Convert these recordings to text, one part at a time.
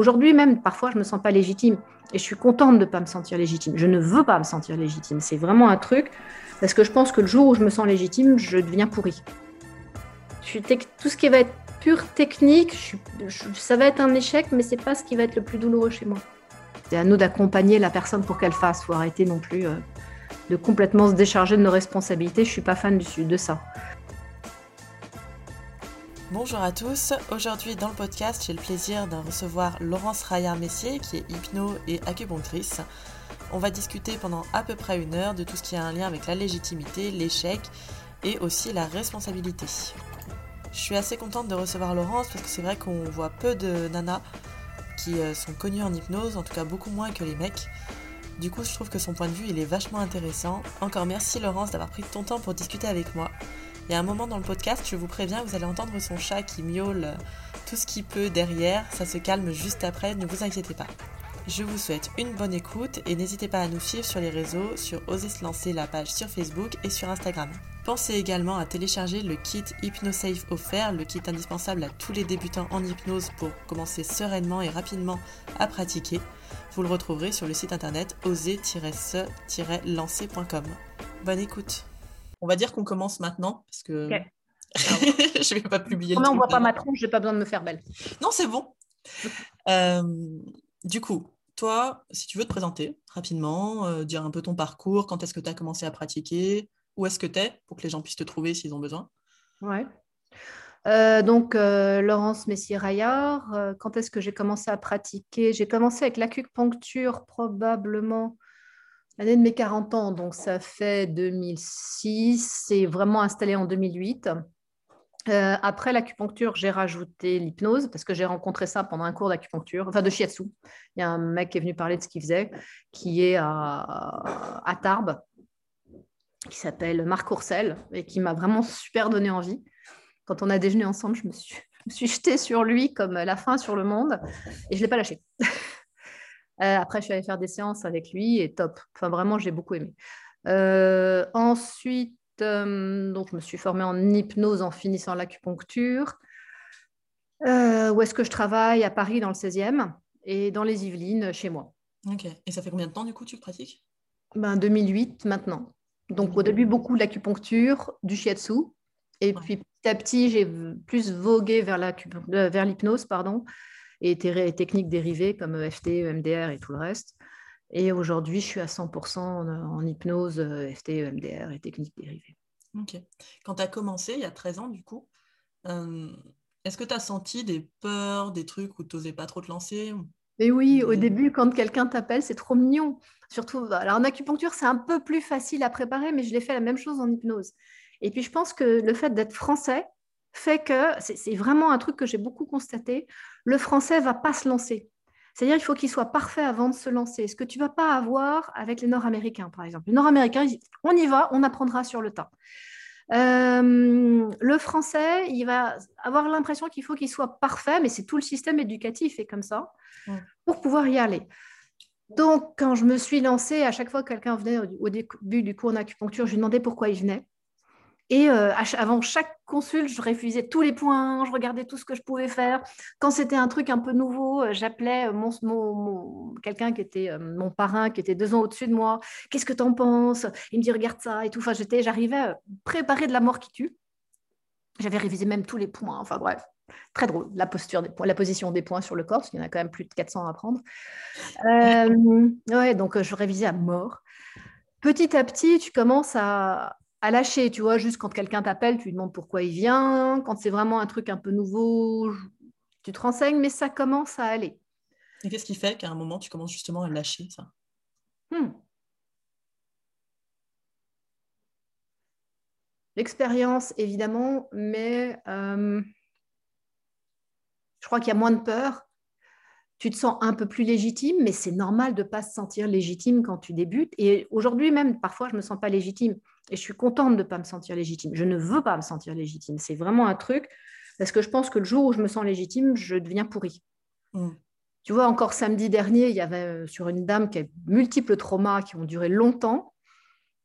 Aujourd'hui même, parfois, je me sens pas légitime. Et je suis contente de ne pas me sentir légitime. Je ne veux pas me sentir légitime. C'est vraiment un truc, parce que je pense que le jour où je me sens légitime, je deviens pourri. tout ce qui va être pure technique, ça va être un échec, mais c'est pas ce qui va être le plus douloureux chez moi. C'est à nous d'accompagner la personne pour qu'elle fasse. Faut arrêter non plus euh, de complètement se décharger de nos responsabilités. Je suis pas fan de ça. Bonjour à tous, aujourd'hui dans le podcast j'ai le plaisir de recevoir Laurence Raillard-Messier qui est hypno et acupunctrice. On va discuter pendant à peu près une heure de tout ce qui a un lien avec la légitimité, l'échec et aussi la responsabilité. Je suis assez contente de recevoir Laurence parce que c'est vrai qu'on voit peu de nanas qui euh, sont connues en hypnose, en tout cas beaucoup moins que les mecs. Du coup je trouve que son point de vue il est vachement intéressant. Encore merci Laurence d'avoir pris ton temps pour discuter avec moi. Il y a un moment dans le podcast, je vous préviens, vous allez entendre son chat qui miaule tout ce qu'il peut derrière. Ça se calme juste après, ne vous inquiétez pas. Je vous souhaite une bonne écoute et n'hésitez pas à nous suivre sur les réseaux, sur Oser se lancer la page sur Facebook et sur Instagram. Pensez également à télécharger le kit HypnoSafe offert, le kit indispensable à tous les débutants en hypnose pour commencer sereinement et rapidement à pratiquer. Vous le retrouverez sur le site internet oser-se-lancer.com. Bonne écoute on va dire qu'on commence maintenant parce que je ne vais pas publier. on ne voit pas ma tronche, j'ai pas besoin de me faire belle. Non, c'est bon. Euh, du coup, toi, si tu veux te présenter rapidement, euh, dire un peu ton parcours, quand est-ce que tu as commencé à pratiquer, où est-ce que tu es pour que les gens puissent te trouver s'ils ont besoin. Ouais. Euh, donc, Laurence Messier-Raillard, quand est-ce que j'ai commencé à pratiquer? J'ai commencé avec l'acupuncture probablement l'année de mes 40 ans, donc ça fait 2006, c'est vraiment installé en 2008. Euh, après l'acupuncture, j'ai rajouté l'hypnose parce que j'ai rencontré ça pendant un cours d'acupuncture, enfin de shiatsu. Il y a un mec qui est venu parler de ce qu'il faisait, qui est à, Tarbes, qui s'appelle Marc Ourcel et qui m'a vraiment super donné envie. Quand on a déjeuné ensemble, je me suis, je me suis jetée sur lui comme la fin sur le monde et je ne l'ai pas lâché. Euh, après, je suis allée faire des séances avec lui et top. Enfin, vraiment, j'ai beaucoup aimé. Euh, ensuite, euh, donc, je me suis formée en hypnose en finissant l'acupuncture. où est-ce que je travaille? À Paris, dans le 16e, et dans les Yvelines, chez moi. Ok. Et ça fait combien de temps, du coup, tu pratiques? Ben, 2008, maintenant. Donc, au début, beaucoup d'acupuncture, du shiatsu. Et puis, petit à petit, j'ai plus vogué vers l'hypnose, pardon et techniques dérivées comme EFT, EMDR et tout le reste. Et aujourd'hui, je suis à 100% en, hypnose, EFT, EMDR et techniques dérivées. Ok. Quand tu as commencé, il y a 13 ans, du coup, euh, est-ce que tu as senti des peurs, des trucs où tu n'osais pas trop te lancer oui, au début, quand quelqu'un t'appelle, c'est trop mignon. Surtout, alors en acupuncture, c'est un peu plus facile à préparer, mais je l'ai fait la même chose en hypnose. Et puis, je pense que le fait d'être français, fait que, c'est vraiment un truc que j'ai beaucoup constaté, le français va pas se lancer. C'est-à-dire qu'il faut qu'il soit parfait avant de se lancer. Ce que tu vas pas avoir avec les Nord-Américains, par exemple? Les Nord-Américains, on y va, on apprendra sur le tas. Euh, le français, il va avoir l'impression qu'il faut qu'il soit parfait, mais c'est tout le système éducatif est comme ça, pour pouvoir y aller. Donc, quand je me suis lancée, à chaque fois que quelqu'un venait au début du cours d'acupuncture, je lui demandais pourquoi il venait. Et euh, avant chaque consulte, je réfusais tous les points, je regardais tout ce que je pouvais faire. Quand c'était un truc un peu nouveau, euh, j'appelais euh, quelqu'un qui était mon parrain, qui était deux ans au-dessus de moi. Qu'est-ce que tu en penses? Il me dit regarde ça et tout. Enfin, j'étais, j'arrivais préparer de la mort qui tue. J'avais révisé même tous les points. Enfin bref, très drôle. La posture la position des points sur le corps, parce qu'il y en a quand même plus de 400 à prendre. ouais, donc je révisais à mort. Petit à petit, tu commences à, à lâcher, tu vois, juste quand quelqu'un t'appelle, tu lui demandes pourquoi il vient. Quand c'est vraiment un truc un peu nouveau, tu te renseignes, mais ça commence à aller. Et qu'est-ce qui fait qu'à un moment, tu commences justement à lâcher ça? Hmm. L'expérience, évidemment, mais euh, je crois qu'il y a moins de peur. Tu te sens un peu plus légitime, mais c'est normal de ne pas se sentir légitime quand tu débutes. Et aujourd'hui même, parfois, je ne me sens pas légitime. Et je suis contente de ne pas me sentir légitime. Je ne veux pas me sentir légitime. C'est vraiment un truc, parce que je pense que le jour où je me sens légitime, je deviens pourrie. Mm. Tu vois, encore samedi dernier, il y avait euh, sur une dame qui a multiples traumas qui ont duré longtemps.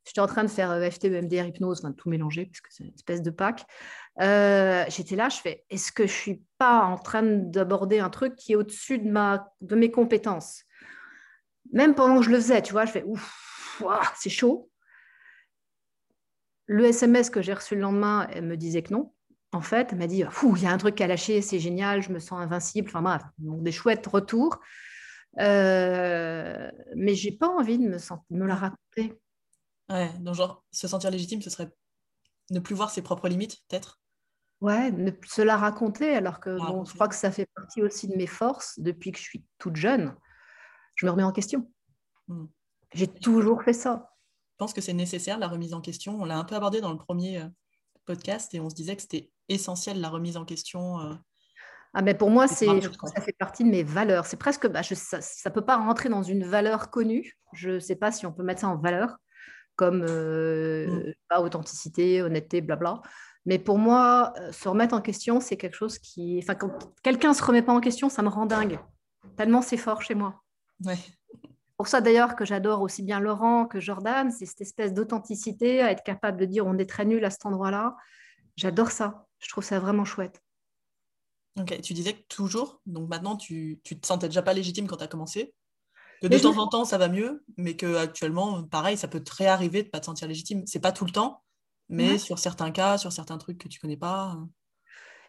J'étais en train de faire EFT, EMDR, hypnose, enfin tout mélanger, parce que c'est une espèce de pack. Euh, j'étais là, je fais, est-ce que je suis pas en train d'aborder un truc qui est au-dessus de, ma, de mes compétences? Même pendant que je le faisais, tu vois, je fais, ouf, c'est chaud. Le SMS que j'ai reçu le lendemain, elle me disait que non. En fait, elle m'a dit, il y a un truc à lâcher, c'est génial, je me sens invincible. Enfin bref, des chouettes retours. Euh, mais j'ai pas envie de me, me la raconter. Ouais, donc genre, se sentir légitime, ce serait ne plus voir ses propres limites, peut-être? Ouais, ne se la raconter, alors que bon, je crois que ça fait partie aussi de mes forces depuis que je suis toute jeune. Je me remets en question. Hmm. J'ai toujours fait ça. Je pense que c'est nécessaire, la remise en question. On l'a un peu abordé dans le premier euh, podcast et on se disait que c'était essentiel, la remise en question. Euh, ah, mais pour moi, c'est, ça fait partie de mes valeurs. C'est presque, bah, ça ne peut pas rentrer dans une valeur connue. Je ne sais pas si on peut mettre ça en valeur, comme euh, mm. authenticité, honnêteté, blabla. Mais pour moi, euh, se remettre en question, c'est quelque chose qui. Enfin, quand quelqu'un ne se remet pas en question, ça me rend dingue. Tellement c'est fort chez moi. Ouais. Pour ça d'ailleurs que j'adore aussi bien Laurent que Jordan, c'est cette espèce d'authenticité, à être capable de dire on est très nul à cet endroit-là. J'adore ça. Je trouve ça vraiment chouette. Ok, tu disais que toujours, donc maintenant tu, tu te sentais déjà pas légitime quand tu as commencé, que de temps en temps ça va mieux, mais que actuellement, pareil, ça peut te réarriver de pas te sentir légitime. C'est pas tout le temps, mais sur certains cas, sur certains trucs que tu connais pas. Euh.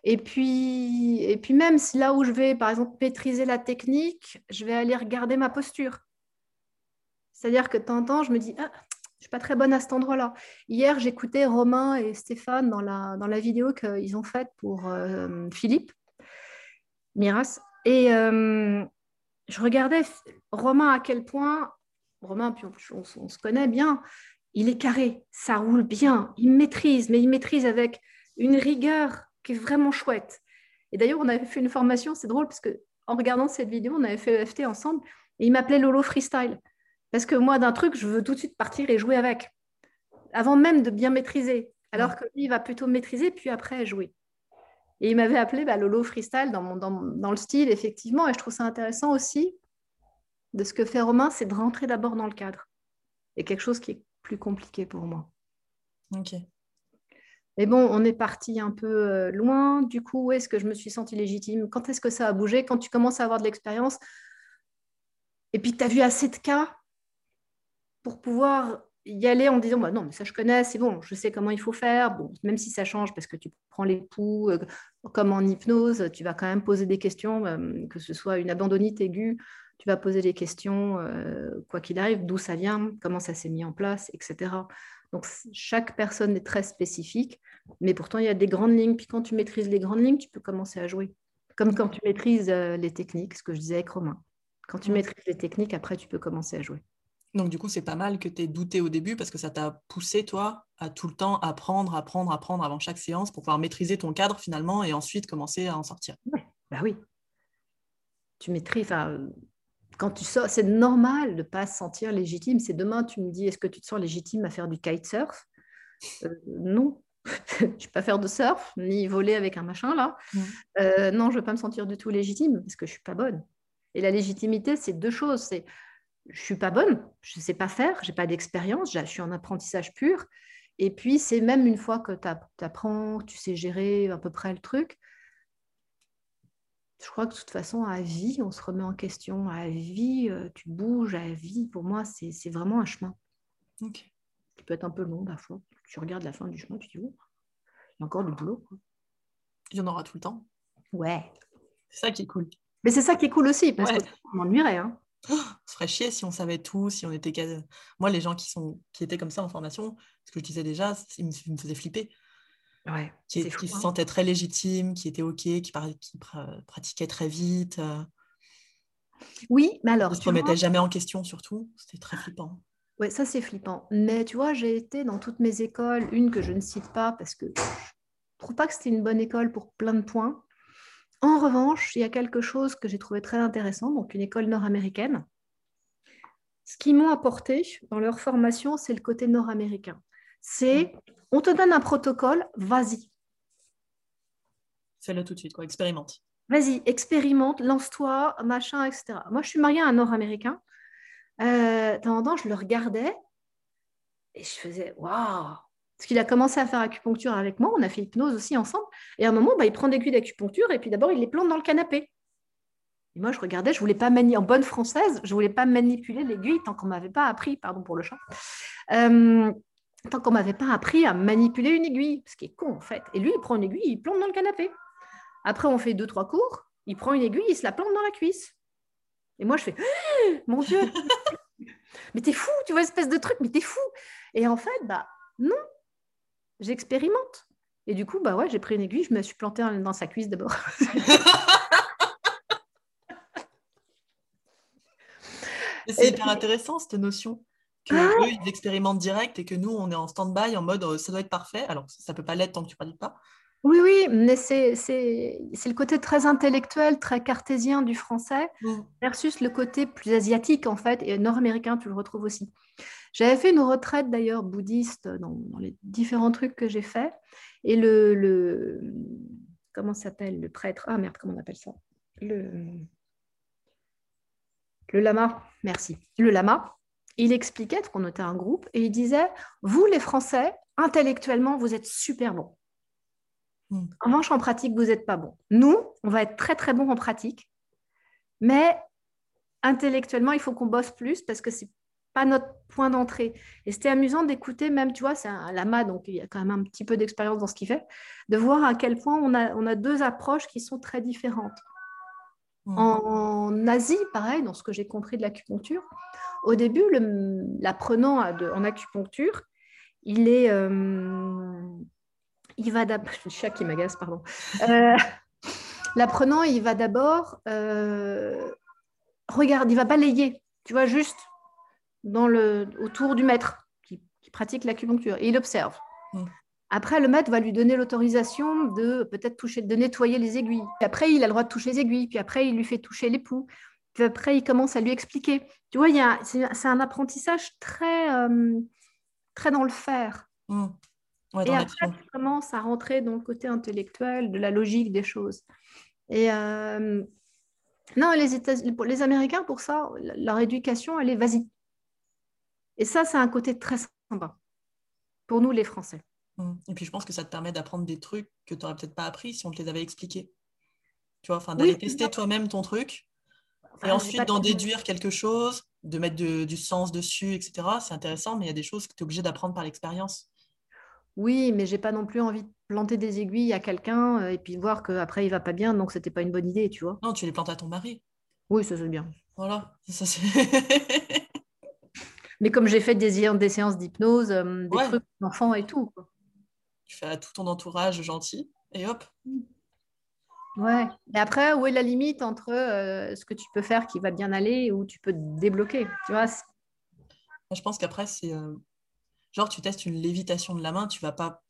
Et puis, et puis même si là où je vais, par exemple, maîtriser la technique, je vais aller regarder ma posture. C'est-à-dire que de temps en temps, je me dis, ah, je suis pas très bonne à cet endroit-là. Hier, j'écoutais Romain et Stéphane dans la, dans la vidéo qu'ils ont faite pour euh, Philippe. Miras. Et euh, je regardais Romain à quel point, Romain, puis on, se connaît bien, il est carré, ça roule bien, il maîtrise, mais il maîtrise avec une rigueur qui est vraiment chouette. Et d'ailleurs, on avait fait une formation, c'est drôle, parce que en regardant cette vidéo, on avait fait EFT ensemble, et il m'appelait Lolo Freestyle. Parce que moi, d'un truc, je veux tout de suite partir et jouer avec, avant même de bien maîtriser. Alors que lui, il va plutôt maîtriser, puis après jouer. Et il m'avait appelé bah, Lolo Freestyle dans, dans, le style, effectivement. Et je trouve ça intéressant aussi de ce que fait Romain, c'est de rentrer d'abord dans le cadre. Et quelque chose qui est plus compliqué pour moi. Ok. Mais bon, on est parti un peu euh, loin. Du coup, où est-ce que je me suis sentie légitime? Quand est-ce que ça a bougé? Quand tu commences à avoir de l'expérience? Et puis tu as vu assez de cas? Pour pouvoir y aller en disant bah non, mais ça je connais, c'est bon, je sais comment il faut faire. Bon, même si ça change parce que tu prends les poux, euh, comme en hypnose, tu vas quand même poser des questions, euh, que ce soit une abandonnite aiguë, tu vas poser des questions, euh, quoi qu'il arrive, d'où ça vient, comment ça s'est mis en place, etc. Donc chaque personne est très spécifique, mais pourtant il y a des grandes lignes. Puis quand tu maîtrises les grandes lignes, tu peux commencer à jouer. Comme quand tu maîtrises les techniques, ce que je disais avec Romain. Quand tu maîtrises les techniques, après tu peux commencer à jouer. Donc, du coup, c'est pas mal que tu aies douté au début parce que ça t'a poussé, toi, à tout le temps apprendre, apprendre, apprendre avant chaque séance pour pouvoir maîtriser ton cadre finalement et ensuite commencer à en sortir. bah oui. Tu maîtrises. Quand tu sors, c'est normal de ne pas se sentir légitime. C'est demain, tu me dis, est-ce que tu te sens légitime à faire du kitesurf? Euh, Non, je ne vais pas faire de surf, ni voler avec un machin là. Euh, non, je ne vais pas me sentir du tout légitime parce que je ne suis pas bonne. Et la légitimité, c'est deux choses. C'est je suis pas bonne, je ne sais pas faire, j'ai pas d'expérience, je suis en apprentissage pur. Et puis, c'est même une fois que tu apprends, tu sais gérer à peu près le truc, je crois que de toute façon, à vie, on se remet en question. À vie, euh, tu bouges, à vie, pour moi, c'est vraiment un chemin. Okay. Qui peut être un peu long parfois. Tu regardes la fin du chemin, tu dis, oh, il y a encore du boulot. Il y en aura tout le temps. Ouais. C'est ça qui est cool. Mais c'est ça qui est cool aussi, parce que qu'on m'ennuierait. Hein. Oh, ce serait chier si on savait tout, si on était. Moi, les gens qui, sont... qui étaient comme ça en formation, ce que je disais déjà, ils me, faisaient flipper. Ouais, qui, se hein. sentaient très légitimes, qui étaient OK, qui, qui pratiquaient très vite. Euh. Oui, mais alors. Ils ne se remettaient jamais en question, surtout. C'était très flippant. Oui, ça c'est flippant. Mais tu vois, j'ai été dans toutes mes écoles, une que je ne cite pas parce que je ne trouve pas que c'était une bonne école pour plein de points. En revanche, il y a quelque chose que j'ai trouvé très intéressant, donc une école nord-américaine. Ce qu'ils m'ont apporté dans leur formation, c'est le côté nord-américain. C'est on te donne un protocole, vas-y. Fais-le tout de suite, quoi. expérimente. Vas-y, expérimente, lance-toi, machin, etc. Moi, je suis mariée à un nord-américain. Euh, temps, je le regardais et je faisais waouh, Parce qu'il a commencé à faire acupuncture avec moi, on a fait hypnose aussi ensemble. Et à un moment, bah, il prend des aiguilles d'acupuncture et puis d'abord, il les plante dans le canapé. Et moi, je regardais, je voulais pas manier en bonne française, je voulais pas manipuler l'aiguille tant qu'on m'avait pas appris, pardon pour le chat, euh, tant qu'on m'avait pas appris à manipuler une aiguille, ce qui est con en fait. Et lui, il prend une aiguille, il plante dans le canapé. Après, on fait deux, trois cours, il prend une aiguille, il se la plante dans la cuisse. Et moi, je fais, mon Dieu, mais t'es fou, tu vois, espèce de truc, mais t'es fou. Et en fait, bah non, j'expérimente. Et du coup, bah ouais, j'ai pris une aiguille, je me suis plantée dans sa cuisse d'abord. c'est hyper intéressant cette notion que ah ils expérimentent direct et que nous on est en stand-by en mode euh, ça doit être parfait. Alors ça peut pas l'être tant que tu ne pratiques pas. Oui, oui, mais c'est le côté très intellectuel, très cartésien du français mmh. versus le côté plus asiatique en fait et nord-américain, tu le retrouves aussi. J'avais fait une retraite d'ailleurs bouddhiste dans, les différents trucs que j'ai fait. Et le, le comment s'appelle le prêtre? Ah merde, comment on appelle ça? Le le lama, merci. Le lama, il expliquait qu'on était un groupe et il disait Vous, les Français, intellectuellement, vous êtes super bons. Hmm. En revanche, en pratique, vous n'êtes pas bons. Nous, on va être très, très bons en pratique, mais intellectuellement, il faut qu'on bosse plus parce que c'est pas notre point d'entrée. Et c'était amusant d'écouter, même, tu vois, c'est un lama, donc il y a quand même un petit peu d'expérience dans ce qu'il fait, de voir à quel point on a, on a deux approches qui sont très différentes. Mm. En Asie, pareil, dans ce que j'ai compris de l'acupuncture, au début, l'apprenant en acupuncture, il est. Euh, il va d'abord. Chat qui m'agace, pardon. Euh, l'apprenant, il va d'abord. Euh, regarde, il va balayer, tu vois, juste dans le, autour du maître qui, pratique l'acupuncture. Et il observe. Mm. Après, le maître va lui donner l'autorisation de peut-être toucher, de nettoyer les aiguilles. Puis après, il a le droit de toucher les aiguilles. Puis après, il lui fait toucher l'époux. Puis après, il commence à lui expliquer. Tu vois, c'est un apprentissage très, euh, très dans le faire. Mmh. et après, il commence à rentrer dans le côté intellectuel, de la logique des choses. Et euh, non, les, les Américains, pour ça, leur éducation, elle est vas-y. Et ça, c'est un côté très sympa pour nous, les Français. Mmh. Et puis je pense que ça te permet d'apprendre des trucs que tu n'aurais peut-être pas appris si on te les avait expliqués. Tu vois, enfin d'aller tester toi-même ton truc et ensuite d'en déduire quelque chose, de mettre du sens dessus, etc. C'est intéressant, mais il y a des choses que tu es obligé d'apprendre par l'expérience. Oui, mais j'ai pas non plus envie de planter des aiguilles à quelqu'un euh, et puis voir qu'après il va pas bien, donc c'était pas une bonne idée, tu vois. Non, tu les plantes à ton mari. Oui, ça c'est bien. Voilà, ça c'est. mais comme j'ai fait des, des séances d'hypnose, euh, des trucs d'enfants et tout. Quoi tu fais à tout ton entourage gentil, et hop. Ouais. Et après, où est la limite entre euh, ce que tu peux faire qui va bien aller ou tu peux te débloquer Tu vois Je pense qu'après, c'est euh, genre tu testes une lévitation de la main, tu vas pas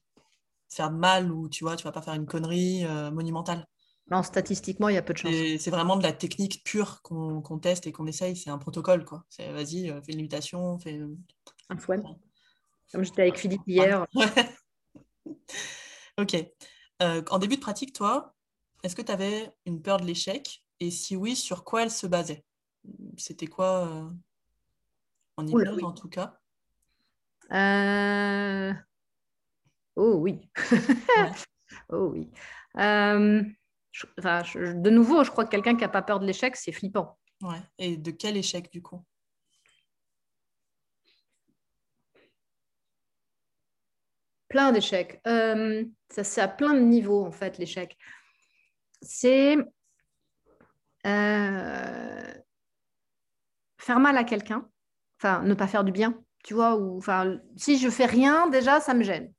faire mal ou tu vois, tu vas pas faire une connerie monumentale. Non, statistiquement, il y a peu de chance. C'est vraiment de la technique pure qu'on teste et qu'on essaye. C'est un protocole, quoi. C'est vas-y, fais une lévitation, fais. Un fouet. Comme j'étais avec Philippe hier. ok. Euh, en début de pratique, toi, est-ce que tu avais une peur de l'échec? Et si oui, sur quoi elle se basait? C'était quoi euh, en hypnose, en tout cas? Euh, Oh oui. oh oui. De nouveau, je crois que quelqu'un qui n'a pas peur de l'échec, c'est flippant. Ouais. Et de quel échec, du coup? Plein d'échecs. Euh, ça, c'est à plein de niveaux, en fait, l'échec. C'est euh, faire mal à quelqu'un, enfin, ne pas faire du bien, tu vois, ou enfin, si je fais rien, déjà, ça me gêne.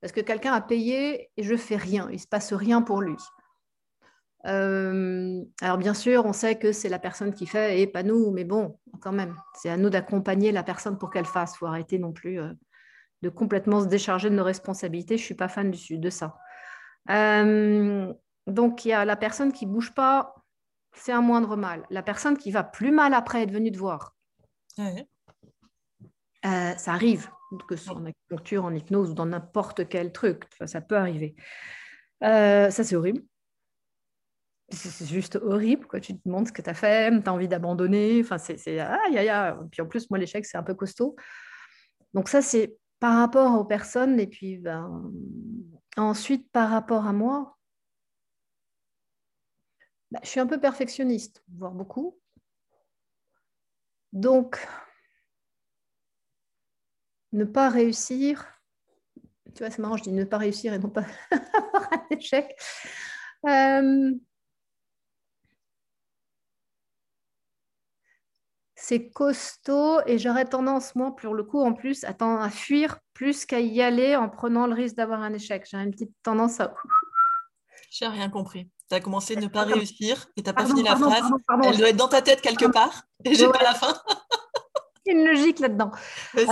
Parce que quelqu'un a payé et je fais rien, il se passe rien pour lui. Euh, alors bien sûr, on sait que c'est la personne qui fait et pas nous, mais bon, quand même, c'est à nous d'accompagner la personne pour qu'elle fasse. Il faut arrêter non plus de complètement se décharger de nos responsabilités. Je ne suis pas fan de ça. Euh, donc, il y a la personne qui ne bouge pas, c'est un moindre mal. La personne qui va plus mal après être venue te voir. Euh, ça arrive, que ce soit en acupuncture, en hypnose ou dans n'importe quel truc. ça peut arriver. Euh, ça, c'est horrible. C'est juste horrible. Tu te demandes ce que tu as fait, tu as envie d'abandonner. Enfin, c'est, Puis en plus, moi, l'échec, c'est un peu costaud. Donc ça, c'est par rapport aux personnes et puis ben, ensuite par rapport à moi, ben, je suis un peu perfectionniste, voire beaucoup. Donc, ne pas réussir, tu vois, c'est marrant, je dis ne pas réussir et non pas avoir un échec. Euh, c'est costaud et j'aurais tendance, moi, pour le coup, en plus, à, à fuir plus qu'à y aller en prenant le risque d'avoir un échec. J'ai une petite tendance à. J'ai rien compris. Tu as commencé à ne pas réussir et tu n'as pas fini la phrase. Elle doit être dans ta tête quelque part et j'ai pas la fin. une logique là-dedans. Euh,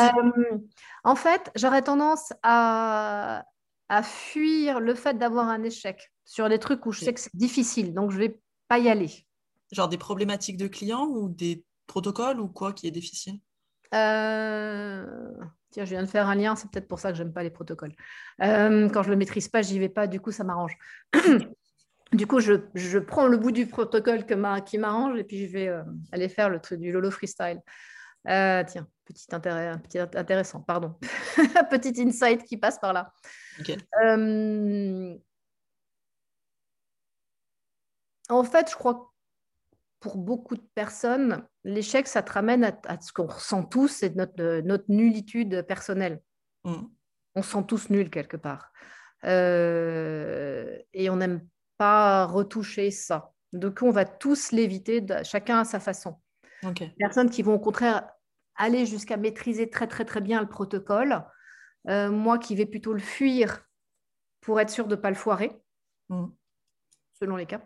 en fait, j'aurais tendance à, à fuir le fait d'avoir un échec sur des trucs où je sais que c'est difficile, donc je vais pas y aller. Genre des problématiques de clients ou des protocoles ou quoi qui est difficile? Euh, Tiens, je viens de faire un lien, c'est peut-être pour ça que j'aime pas les protocoles. Euh, quand je le maîtrise pas, j'y vais pas, du coup ça m'arrange. du coup, je, je, prends le bout du protocole que qui m'arrange et puis je vais aller faire le truc du Lolo freestyle. Euh, tiens, petit intérêt, petit intéressant, pardon. petit insight qui passe par là. Euh, en fait, je crois que pour beaucoup de personnes, l'échec, ça te ramène à, ce qu'on ressent tous, c'est notre, notre nullitude personnelle. Mm. On se sent tous nuls quelque part. Euh, et on n'aime pas retoucher ça. Donc, on va tous l'éviter, chacun à sa façon. Okay. Personnes qui vont au contraire aller jusqu'à maîtriser très très très bien le protocole. Euh, moi qui vais plutôt le fuir pour être sûr de ne pas le foirer, mm. Selon les cas,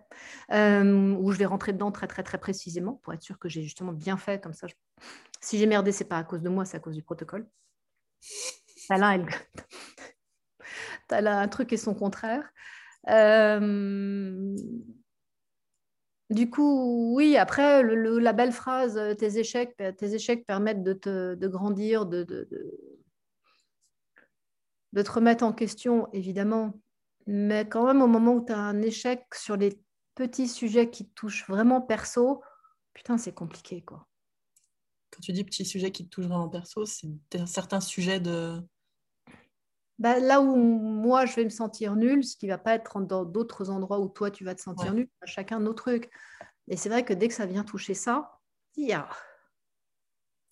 euh, où je vais rentrer dedans très très très précisément pour être sûr que j'ai justement bien fait comme ça. Si j'ai merdé, c'est pas à cause de moi, c'est à cause du protocole. T'as là, un truc et son contraire. Euh, du coup, oui, après, la belle phrase, euh, tes échecs, tes échecs permettent de, te, grandir, de, de, de, te remettre en question, évidemment. Mais quand même, au moment où tu as un échec sur les petits sujets qui te touchent vraiment perso, putain, c'est compliqué, quoi. Quand tu dis petits sujets qui te touchent vraiment perso, c'est certains sujets de bah, là où moi je vais me sentir nulle, ce qui va pas être dans d'autres endroits où toi tu vas te sentir nul, chacun nos trucs. Et c'est vrai que dès que ça vient toucher ça, yeah.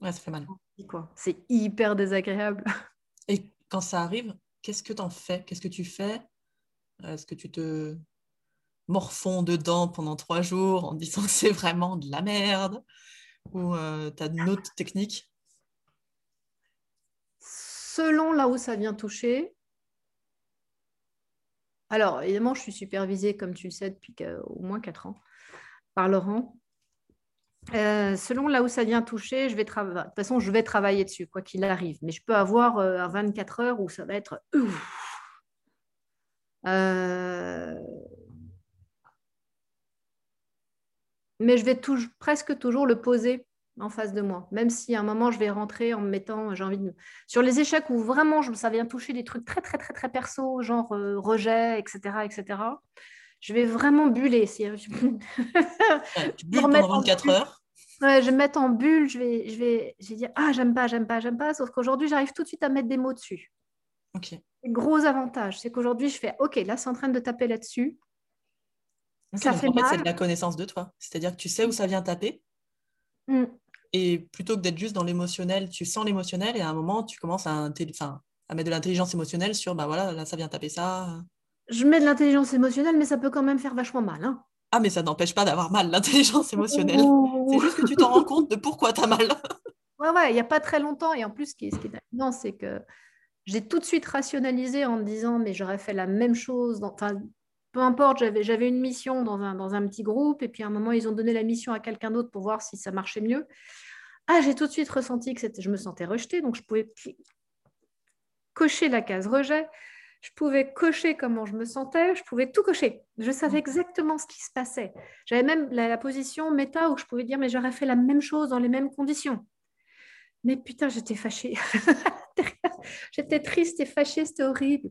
ouais, ça fait mal. C'est hyper désagréable. Et quand ça arrive, qu'est-ce que tu en fais? Qu'est-ce que tu fais? Est-ce que tu te morfonds dedans pendant trois jours en disant que c'est vraiment de la merde Ou euh, tu as une autre technique? Selon là où ça vient toucher. Alors, évidemment, je suis supervisée, comme tu le sais, depuis au moins 4 ans, par Laurent. Euh, selon là où ça vient toucher, je vais. De toute façon, je vais travailler dessus, quoi qu'il arrive. Mais je peux avoir euh, à 24 heures où ça va être. Euh, mais je vais presque toujours le poser en face de moi. Même si à un moment, je vais rentrer en me mettant, j'ai envie de... Sur les échecs où vraiment, ça vient toucher des trucs très, très, très, très perso, genre euh, rejet, etc., etc., je vais vraiment buller. Si... tu bulles pendant 24 heures Ouais, je vais me mettre en bulle, je vais, je vais, je vais dire ah j'aime pas, j'aime pas, j'aime pas. Sauf qu'aujourd'hui j'arrive tout de suite à mettre des mots dessus. Ok. Gros avantage, c'est qu'aujourd'hui je fais ok là c'est en train de taper là-dessus. ça fait en fait, c'est de la connaissance de toi. C'est-à-dire que tu sais où ça vient taper. Mm. Et plutôt que d'être juste dans l'émotionnel, tu sens l'émotionnel et à un moment, tu commences à, à mettre de l'intelligence émotionnelle sur, bah voilà, là, ça vient taper ça. Je mets de l'intelligence émotionnelle, mais ça peut quand même faire vachement mal. Hein. Ah, mais ça n'empêche pas d'avoir mal, l'intelligence émotionnelle. C'est juste que tu t'en rends compte de pourquoi tu as mal. ouais, ouais, il n'y a pas très longtemps. Et en plus, ce qui est, ce qui est c'est que j'ai tout de suite rationalisé en me disant, mais j'aurais fait la même chose. Enfin, peu importe, j'avais une mission dans un, dans un, petit groupe, et puis à un moment, ils ont donné la mission à quelqu'un d'autre pour voir si ça marchait mieux. Ah, j'ai tout de suite ressenti que je me sentais rejetée, donc je pouvais cocher la case rejet, je pouvais cocher comment je me sentais, je pouvais tout cocher. Je savais exactement ce qui se passait. J'avais même la, la, position méta où je pouvais dire, mais j'aurais fait la même chose dans les mêmes conditions. Mais putain, j'étais fâchée. j'étais triste et fâchée, c'était horrible.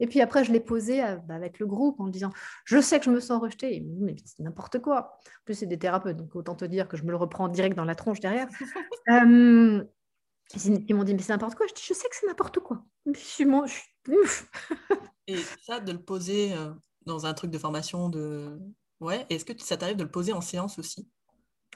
Et puis après, je l'ai posé euh, bah, avec le groupe en disant Je sais que je me sens rejetée. Mais c'est n'importe quoi. En plus, c'est des thérapeutes, donc autant te dire que je me le reprends direct dans la tronche derrière. Euh, Ils m'ont dit, mais c'est n'importe quoi. Je dis, je sais que c'est n'importe quoi. Je suis, moi, je suis Et ça, de le poser euh, dans un truc de formation, de... ouais, est-ce que ça t'arrive de le poser en séance aussi?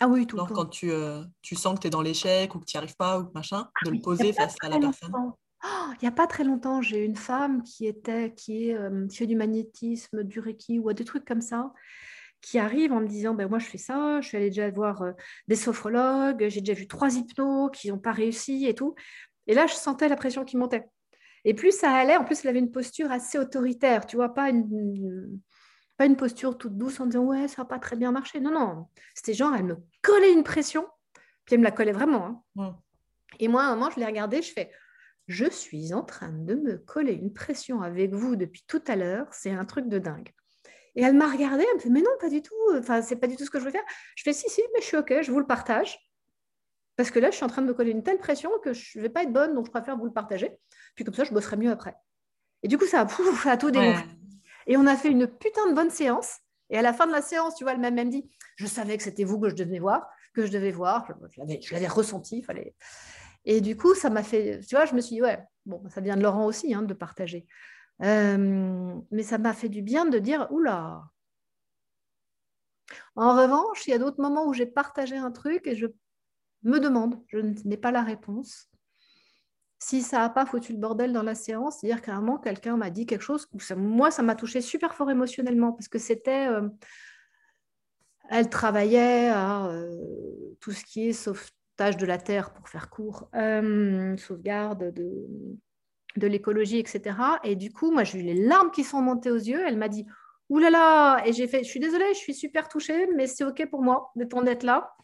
Ah oui, tout le temps. Quand tu, euh, tu sens que tu es dans l'échec ou que tu n'y arrives pas ou machin, de le ah poser face à la personne. Oh, il n'y a pas très longtemps, j'ai une femme qui était qui est euh, fait du magnétisme, du reiki ou des trucs comme ça, qui arrive en me disant ben moi je fais ça, je suis allée déjà voir des sophrologues, j'ai déjà vu trois hypnos qui n'ont pas réussi et tout. Et là, je sentais la pression qui montait. Et plus ça allait, en plus, elle avait une posture assez autoritaire, tu vois, pas une, pas une posture toute douce en disant ouais, ça n'a pas très bien marché. Non, non, c'était genre, elle me collait une pression, puis elle me la collait vraiment. Hein. Et moi, à un moment, je l'ai regardée, je fais je suis en train de me coller une pression avec vous depuis tout à l'heure, c'est un truc de dingue. Et elle m'a regardée, elle me fait mais non, pas du tout, enfin, c'est pas du tout ce que je veux faire. Je fais si, si, mais je suis OK, je vous le partage. Parce que là, je suis en train de me coller une telle pression que je ne vais pas être bonne, donc je préfère vous le partager. Puis comme ça, je bosserai mieux après. Et du coup, ça a, pouf, a tout dégonflé. Et on a fait une putain de bonne séance. Et à la fin de la séance, tu vois, elle m'a même dit Je savais que c'était vous que je devais voir, que je devais voir. Je l'avais ressenti. Fallait... Et du coup, ça m'a fait. Tu vois, je me suis dit Ouais, bon, ça vient de Laurent aussi, hein, de partager. Euh, mais ça m'a fait du bien de dire Oula, en revanche, il y a d'autres moments où j'ai partagé un truc et je me demande, je n'ai pas la réponse. Si ça n'a pas foutu le bordel dans la séance, c'est-à-dire qu'à un moment, quelqu'un m'a dit quelque chose, moi, ça m'a touché super fort émotionnellement, parce que c'était... Euh, elle travaillait à euh, tout ce qui est sauvetage de la Terre, pour faire court, euh, sauvegarde de, de l'écologie, etc. Et du coup, moi, j'ai eu les larmes qui sont montées aux yeux. Elle m'a dit, Ouh là là Et j'ai fait, je suis désolée, je suis super touchée, mais c'est OK pour moi d'être là.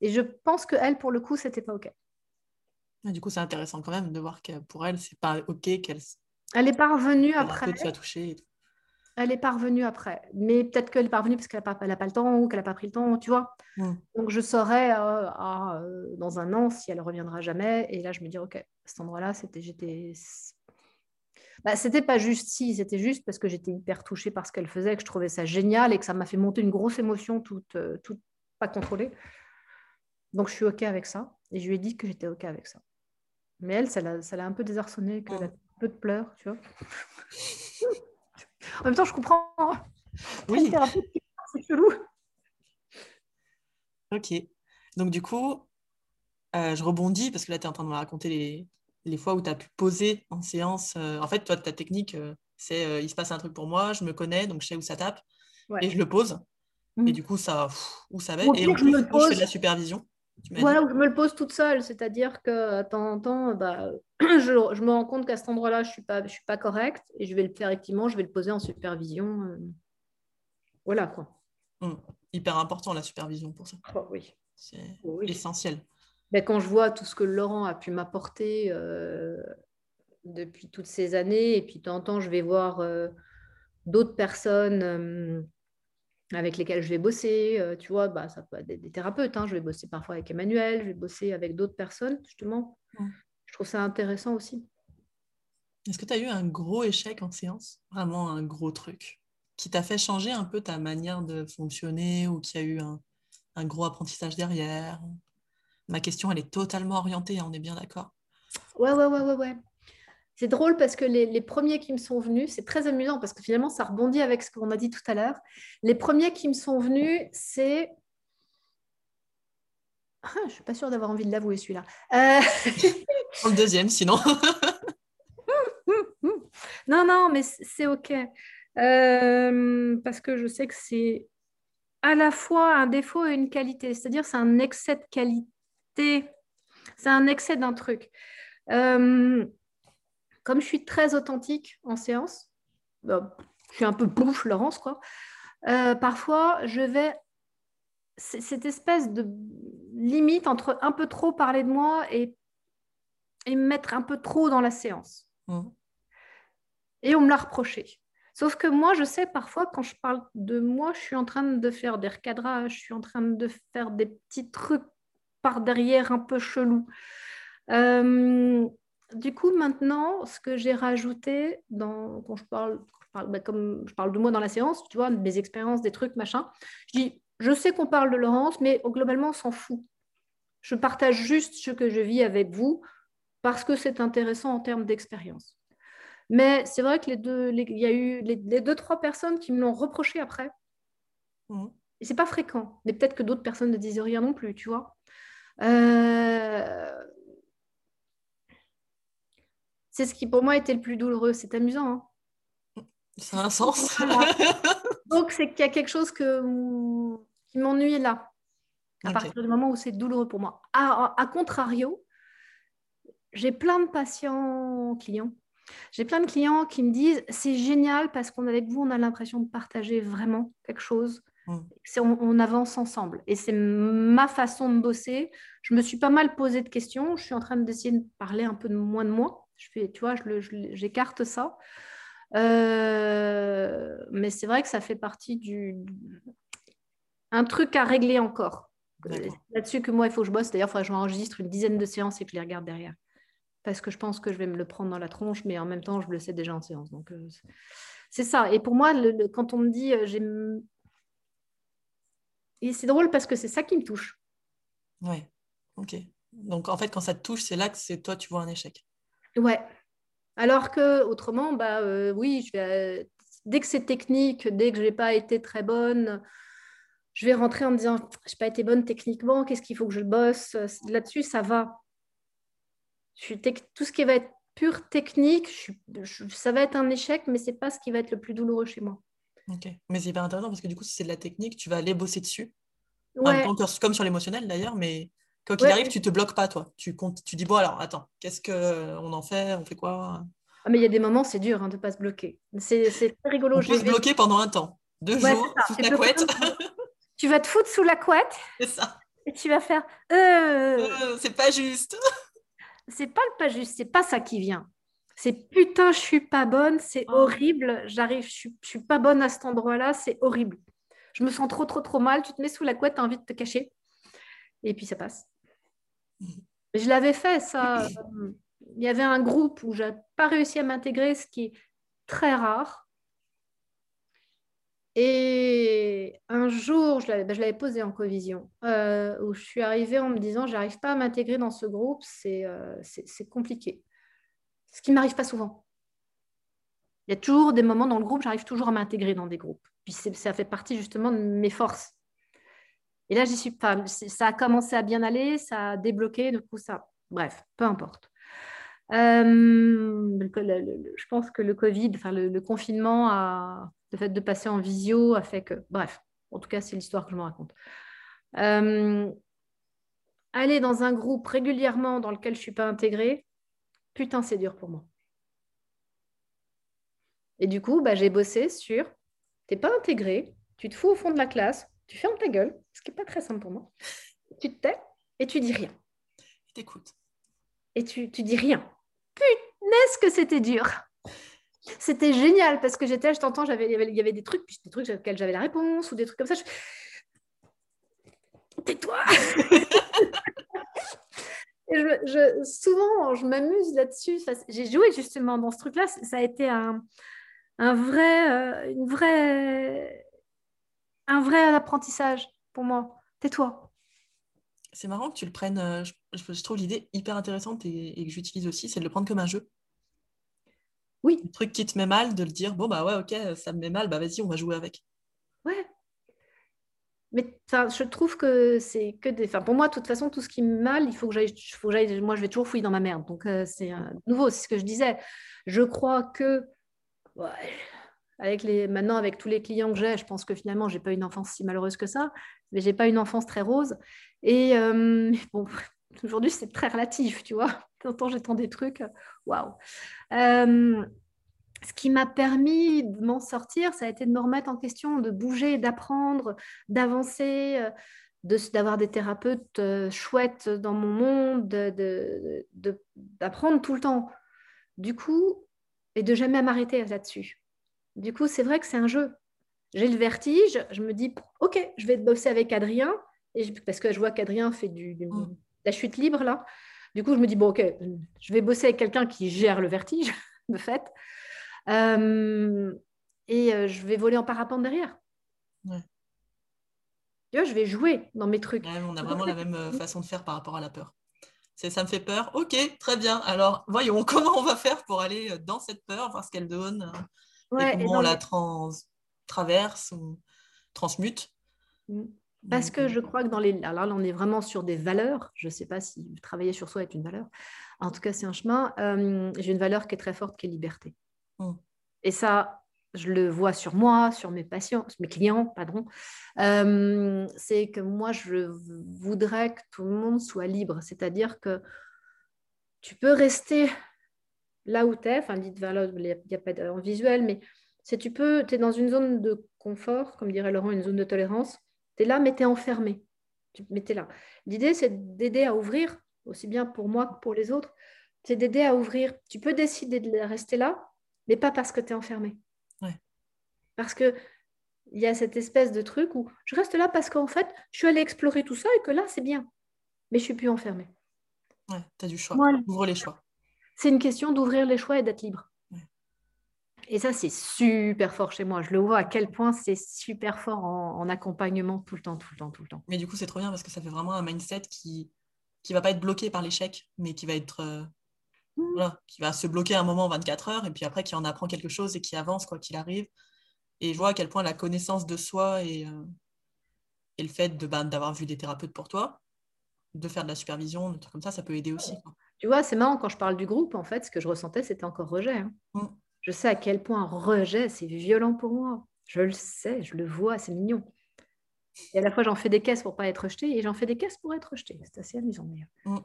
Et je pense que elle, pour le coup, c'était pas OK. Du coup, c'est intéressant quand même de voir que pour elle, c'est pas OK qu'elle. Elle est parvenue après. touchée. Elle est parvenue après. Mais peut-être qu'elle est parvenue parce qu'elle n'a pas, pas, le temps ou qu'elle n'a pas pris le temps, tu vois. Donc, je saurais euh, euh, dans un an si elle reviendra jamais. Et là, je me dis, OK, à cet endroit-là, c'était, j'étais. Bah, c'était pas juste si, c'était juste parce que j'étais hyper touchée par ce qu'elle faisait, que je trouvais ça génial et que ça m'a fait monter une grosse émotion toute, euh, toute pas contrôlée. Donc, je suis OK avec ça. Et je lui ai dit que j'étais OK avec ça. Mais elle, ça l'a un peu désarçonné, qu'elle a un peu de pleurs, tu vois. en même temps, je comprends. Oui. C'est chelou. Ok. Donc, du coup, euh, je rebondis parce que là, tu es en train de me raconter les, les fois où tu as pu poser en séance. Euh, en fait, toi, ta technique, euh, c'est il se passe un truc pour moi, je me connais, donc je sais où ça tape, et je le pose. Et mmh. du coup, ça, où ça va? et en plus, je, je fais de la supervision. Voilà, je me le pose toute seule, c'est-à-dire que de temps en temps, bah, je, je, me rends compte qu'à cet endroit-là, je ne suis, pas, je suis pas correcte et je vais le faire effectivement, je vais le poser en supervision. Euh, voilà quoi. Mmh. Hyper important la supervision pour ça. Oh, oui. C'est essentiel. Mais quand je vois tout ce que Laurent a pu m'apporter euh, depuis toutes ces années, et puis de temps en temps, je vais voir euh, d'autres personnes avec lesquels je vais bosser. Euh, tu vois, bah, ça peut être des, thérapeutes. Hein. Je vais bosser parfois avec Emmanuel, je vais bosser avec d'autres personnes, justement. Je trouve ça intéressant aussi. Est-ce que tu as eu un gros échec en séance? Vraiment un gros truc qui t'a fait changer un peu ta manière de fonctionner ou qui a eu un, un gros apprentissage derrière? Ma question, elle est totalement orientée, hein, on est bien d'accord? Ouais, ouais, ouais, ouais, ouais. C'est drôle parce que les, premiers qui me sont venus, c'est très amusant parce que finalement, ça rebondit avec ce qu'on a dit tout à l'heure. Les premiers qui me sont venus, c'est... Ah, je ne suis pas sûre d'avoir envie de l'avouer celui-là. Euh... le deuxième, sinon. non, non, mais c'est OK. Euh, parce que je sais que c'est à la fois un défaut et une qualité. C'est-à-dire, c'est un excès de qualité. C'est un excès d'un truc. Euh, comme je suis très authentique en séance, je suis un peu bouffe, Laurence, quoi. Euh, parfois, je vais cette espèce de limite entre un peu trop parler de moi et, et me mettre un peu trop dans la séance. Mmh. Et on me l'a reproché. Sauf que moi, je sais parfois, quand je parle de moi, je suis en train de faire des recadrages, je suis en train de faire des petits trucs par derrière un peu chelous. Euh, du coup, maintenant, ce que j'ai rajouté dans, quand je parle, bah, comme je parle de moi dans la séance, tu vois, de mes expériences, des trucs, machin, je dis, je sais qu'on parle de Laurence, mais globalement, on s'en fout. Je partage juste ce que je vis avec vous. parce que c'est intéressant en termes d'expérience. Mais c'est vrai que les deux, il y a eu les, deux, trois personnes qui me l'ont reproché après. Mmh. Et c'est pas fréquent. Mais peut-être que d'autres personnes ne disent rien non plus, tu vois. Euh, c'est ce qui pour moi était le plus douloureux. C'est amusant. Hein ça a un sens. Donc c'est qu'il y a quelque chose que... qui m'ennuie là. À partir du moment où c'est douloureux pour moi. À, contrario, j'ai plein de patients clients. J'ai plein de clients qui me disent c'est génial parce qu'on avec vous on a l'impression de partager vraiment quelque chose Mm. On, avance ensemble. Et c'est ma façon de bosser. Je me suis pas mal posé de questions. Je suis en train d'essayer de parler un peu de moins de moi. Je fais, tu vois, j'écarte ça. Euh, mais c'est vrai que ça fait partie du un truc à régler encore. Là-dessus que moi, il faut que je bosse. D'ailleurs, il faudrait que je m'enregistre une dizaine de séances et que je les regarde derrière. Parce que je pense que je vais me le prendre dans la tronche, mais en même temps, je le sais déjà en séance. Donc, euh, c'est ça. Et pour moi, quand on me dit euh, j'ai et c'est drôle parce que c'est ça qui me touche. Oui, ok. Donc en fait, quand ça te touche, c'est là que c'est toi, tu vois un échec. Ouais. Alors que autrement, bah euh, oui, je vais, euh, dès que c'est technique, dès que je n'ai pas été très bonne, je vais rentrer en me disant, je n'ai pas été bonne techniquement, qu'est-ce qu'il faut que je bosse? Là-dessus, ça va. Je Tout ce qui va être pure technique, ça va être un échec, mais ce n'est pas ce qui va être le plus douloureux chez moi. Ok, mais c'est hyper intéressant parce que du coup, si c'est de la technique, tu vas aller bosser dessus. Ouais. comme sur l'émotionnel d'ailleurs, mais quand il arrive, tu te bloques pas, toi. Tu, comptes, tu dis, bon, alors, attends, qu'est-ce qu'on en fait On fait quoi? Ah, Mais il y a des moments, c'est dur hein, de ne pas se bloquer. C'est très rigolo. On peut se bloquer pendant un temps, deux jours, sous la couette. tu vas te foutre sous la couette. C'est ça. Et tu vas faire. Euh... euh c'est pas juste. c'est pas le pas juste, c'est pas ça qui vient. C'est putain, je suis pas bonne, c'est oh. horrible, j'arrive, je suis, suis pas bonne à cet endroit-là, c'est horrible. Je me sens trop, trop, trop mal, tu te mets sous la couette, tu as envie de te cacher. Et puis ça passe. Je l'avais fait, ça. Il y avait un groupe où je n'ai pas réussi à m'intégrer, ce qui est très rare. Et un jour, je l'avais ben, posé en covision, euh, où je suis arrivée en me disant, j'arrive pas à m'intégrer dans ce groupe, c'est euh, compliqué ce qui ne m'arrive pas souvent. Il y a toujours des moments dans le groupe, j'arrive toujours à m'intégrer dans des groupes. Puis ça fait partie justement de mes forces. Et là, j'y suis. Ça a commencé à bien aller, ça a débloqué, du coup, ça. Bref, peu importe. Euh, je pense que le Covid, enfin le, confinement, le fait de passer en visio a fait que. Bref, en tout cas, c'est l'histoire que je me raconte. Euh, aller dans un groupe régulièrement dans lequel je ne suis pas intégrée, putain, c'est dur pour moi. Et du coup, bah, j'ai bossé sur, t'es pas intégré, tu te fous au fond de la classe, tu fermes ta gueule, ce qui n'est pas très simple pour moi. Tu te tais et tu dis rien. Et t'écoutes. Et tu, tu dis rien. Punaise que c'était dur. C'était génial parce que j'étais, je t'entends, il y avait des trucs, puis des trucs auxquels j'avais la réponse ou des trucs comme ça. Tais-toi je, souvent, je m'amuse là-dessus. J'ai joué justement dans ce truc-là. Ça a été un, vrai, euh, une vraie, un vrai apprentissage pour moi. Tais-toi. C'est marrant que tu le prennes. Euh, je, trouve l'idée hyper intéressante et, que j'utilise aussi, c'est de le prendre comme un jeu. Oui. Un truc qui te met mal, de le dire bon, bah ouais, ok, ça me met mal, bah vas-y, on va jouer avec. Ouais, mais je trouve que c'est que des. Enfin, pour moi, de toute façon, tout ce qui me mal, il faut que j'aille. Moi, je vais toujours fouiller dans ma merde. Donc, euh, c'est nouveau, c'est ce que je disais. Je crois que. Maintenant, avec tous les clients que j'ai, je pense que finalement, j'ai pas une enfance si malheureuse que ça. Mais j'ai pas une enfance très rose. Et euh, bon, aujourd'hui, c'est très relatif, tu vois. Tant j'entends des trucs. Waouh. Euh, ce qui m'a permis de m'en sortir, ça a été de me remettre en question, de bouger, d'apprendre, d'avancer, euh, d'avoir des thérapeutes chouettes dans mon monde, d'apprendre tout le temps. Du coup, et de jamais m'arrêter là-dessus. Du coup, c'est vrai que c'est un jeu. J'ai le vertige, je me dis, OK, je vais bosser avec Adrien, et parce que je vois qu'Adrien fait du, mm. la chute libre là. Du coup, je me dis, bon, OK, je vais bosser avec quelqu'un qui gère le vertige, de fait. Euh, et euh, je vais voler en parapente derrière. Tu vois, je vais jouer dans mes trucs. on a vraiment la même euh, façon de faire par rapport à la peur. ça me fait peur. Ok, très bien. Alors, voyons comment on va faire pour aller dans cette peur, voir ce qu'elle donne, euh, et comment on la traverse ou transmute. Mm. Parce que je crois que dans les... Alors là, on est vraiment sur des valeurs. Je ne sais pas si travailler sur soi est une valeur. En tout cas, c'est un chemin. Euh, j'ai une valeur qui est très forte, qui est liberté. Mm. Et ça, je le vois sur moi, sur mes patients, mes clients, pardon, euh, c'est que moi, je voudrais que tout le monde soit libre. C'est-à-dire que tu peux rester là où tu es, enfin, il n'y a pas en visuel, mais si tu peux, tu es dans une zone de confort, comme dirait Laurent, une zone de tolérance, tu es là, mais tu es enfermé. Tu es là. L'idée, c'est d'aider à ouvrir, aussi bien pour moi que pour les autres, c'est d'aider à ouvrir. Tu peux décider de rester là, mais pas parce que tu es enfermé. Parce qu'il y a cette espèce de truc où je reste là parce qu'en fait, je suis allée explorer tout ça et que là, c'est bien. Mais je suis plus enfermée. Ouais, tu as du choix. Ouvre les choix. C'est une question d'ouvrir les choix et d'être libre. Et ça, c'est super fort chez moi. Je le vois à quel point c'est super fort en, accompagnement tout le temps, tout le temps, tout le temps. Mais du coup, c'est trop bien parce que ça fait vraiment un mindset qui qui va pas être bloqué par l'échec, mais qui va être euh, mmh. qui va se bloquer un moment 24 heures et puis après qui en apprend quelque chose et qui avance quoi qu'il arrive et je vois à quel point la connaissance de soi et, euh, et le fait de, ben, d'avoir vu des thérapeutes pour toi, de faire de la supervision, des trucs comme ça, ça peut aider aussi. Tu vois, c'est marrant, quand je parle du groupe, en fait, ce que je ressentais, c'était encore rejet. Hein. Mm. Je sais à quel point rejet, c'est violent pour moi. Je le sais, je le vois, c'est mignon. Et à la fois, j'en fais des caisses pour pas être rejeté et j'en fais des caisses pour être rejeté. C'est assez amusant d'ailleurs. Mm.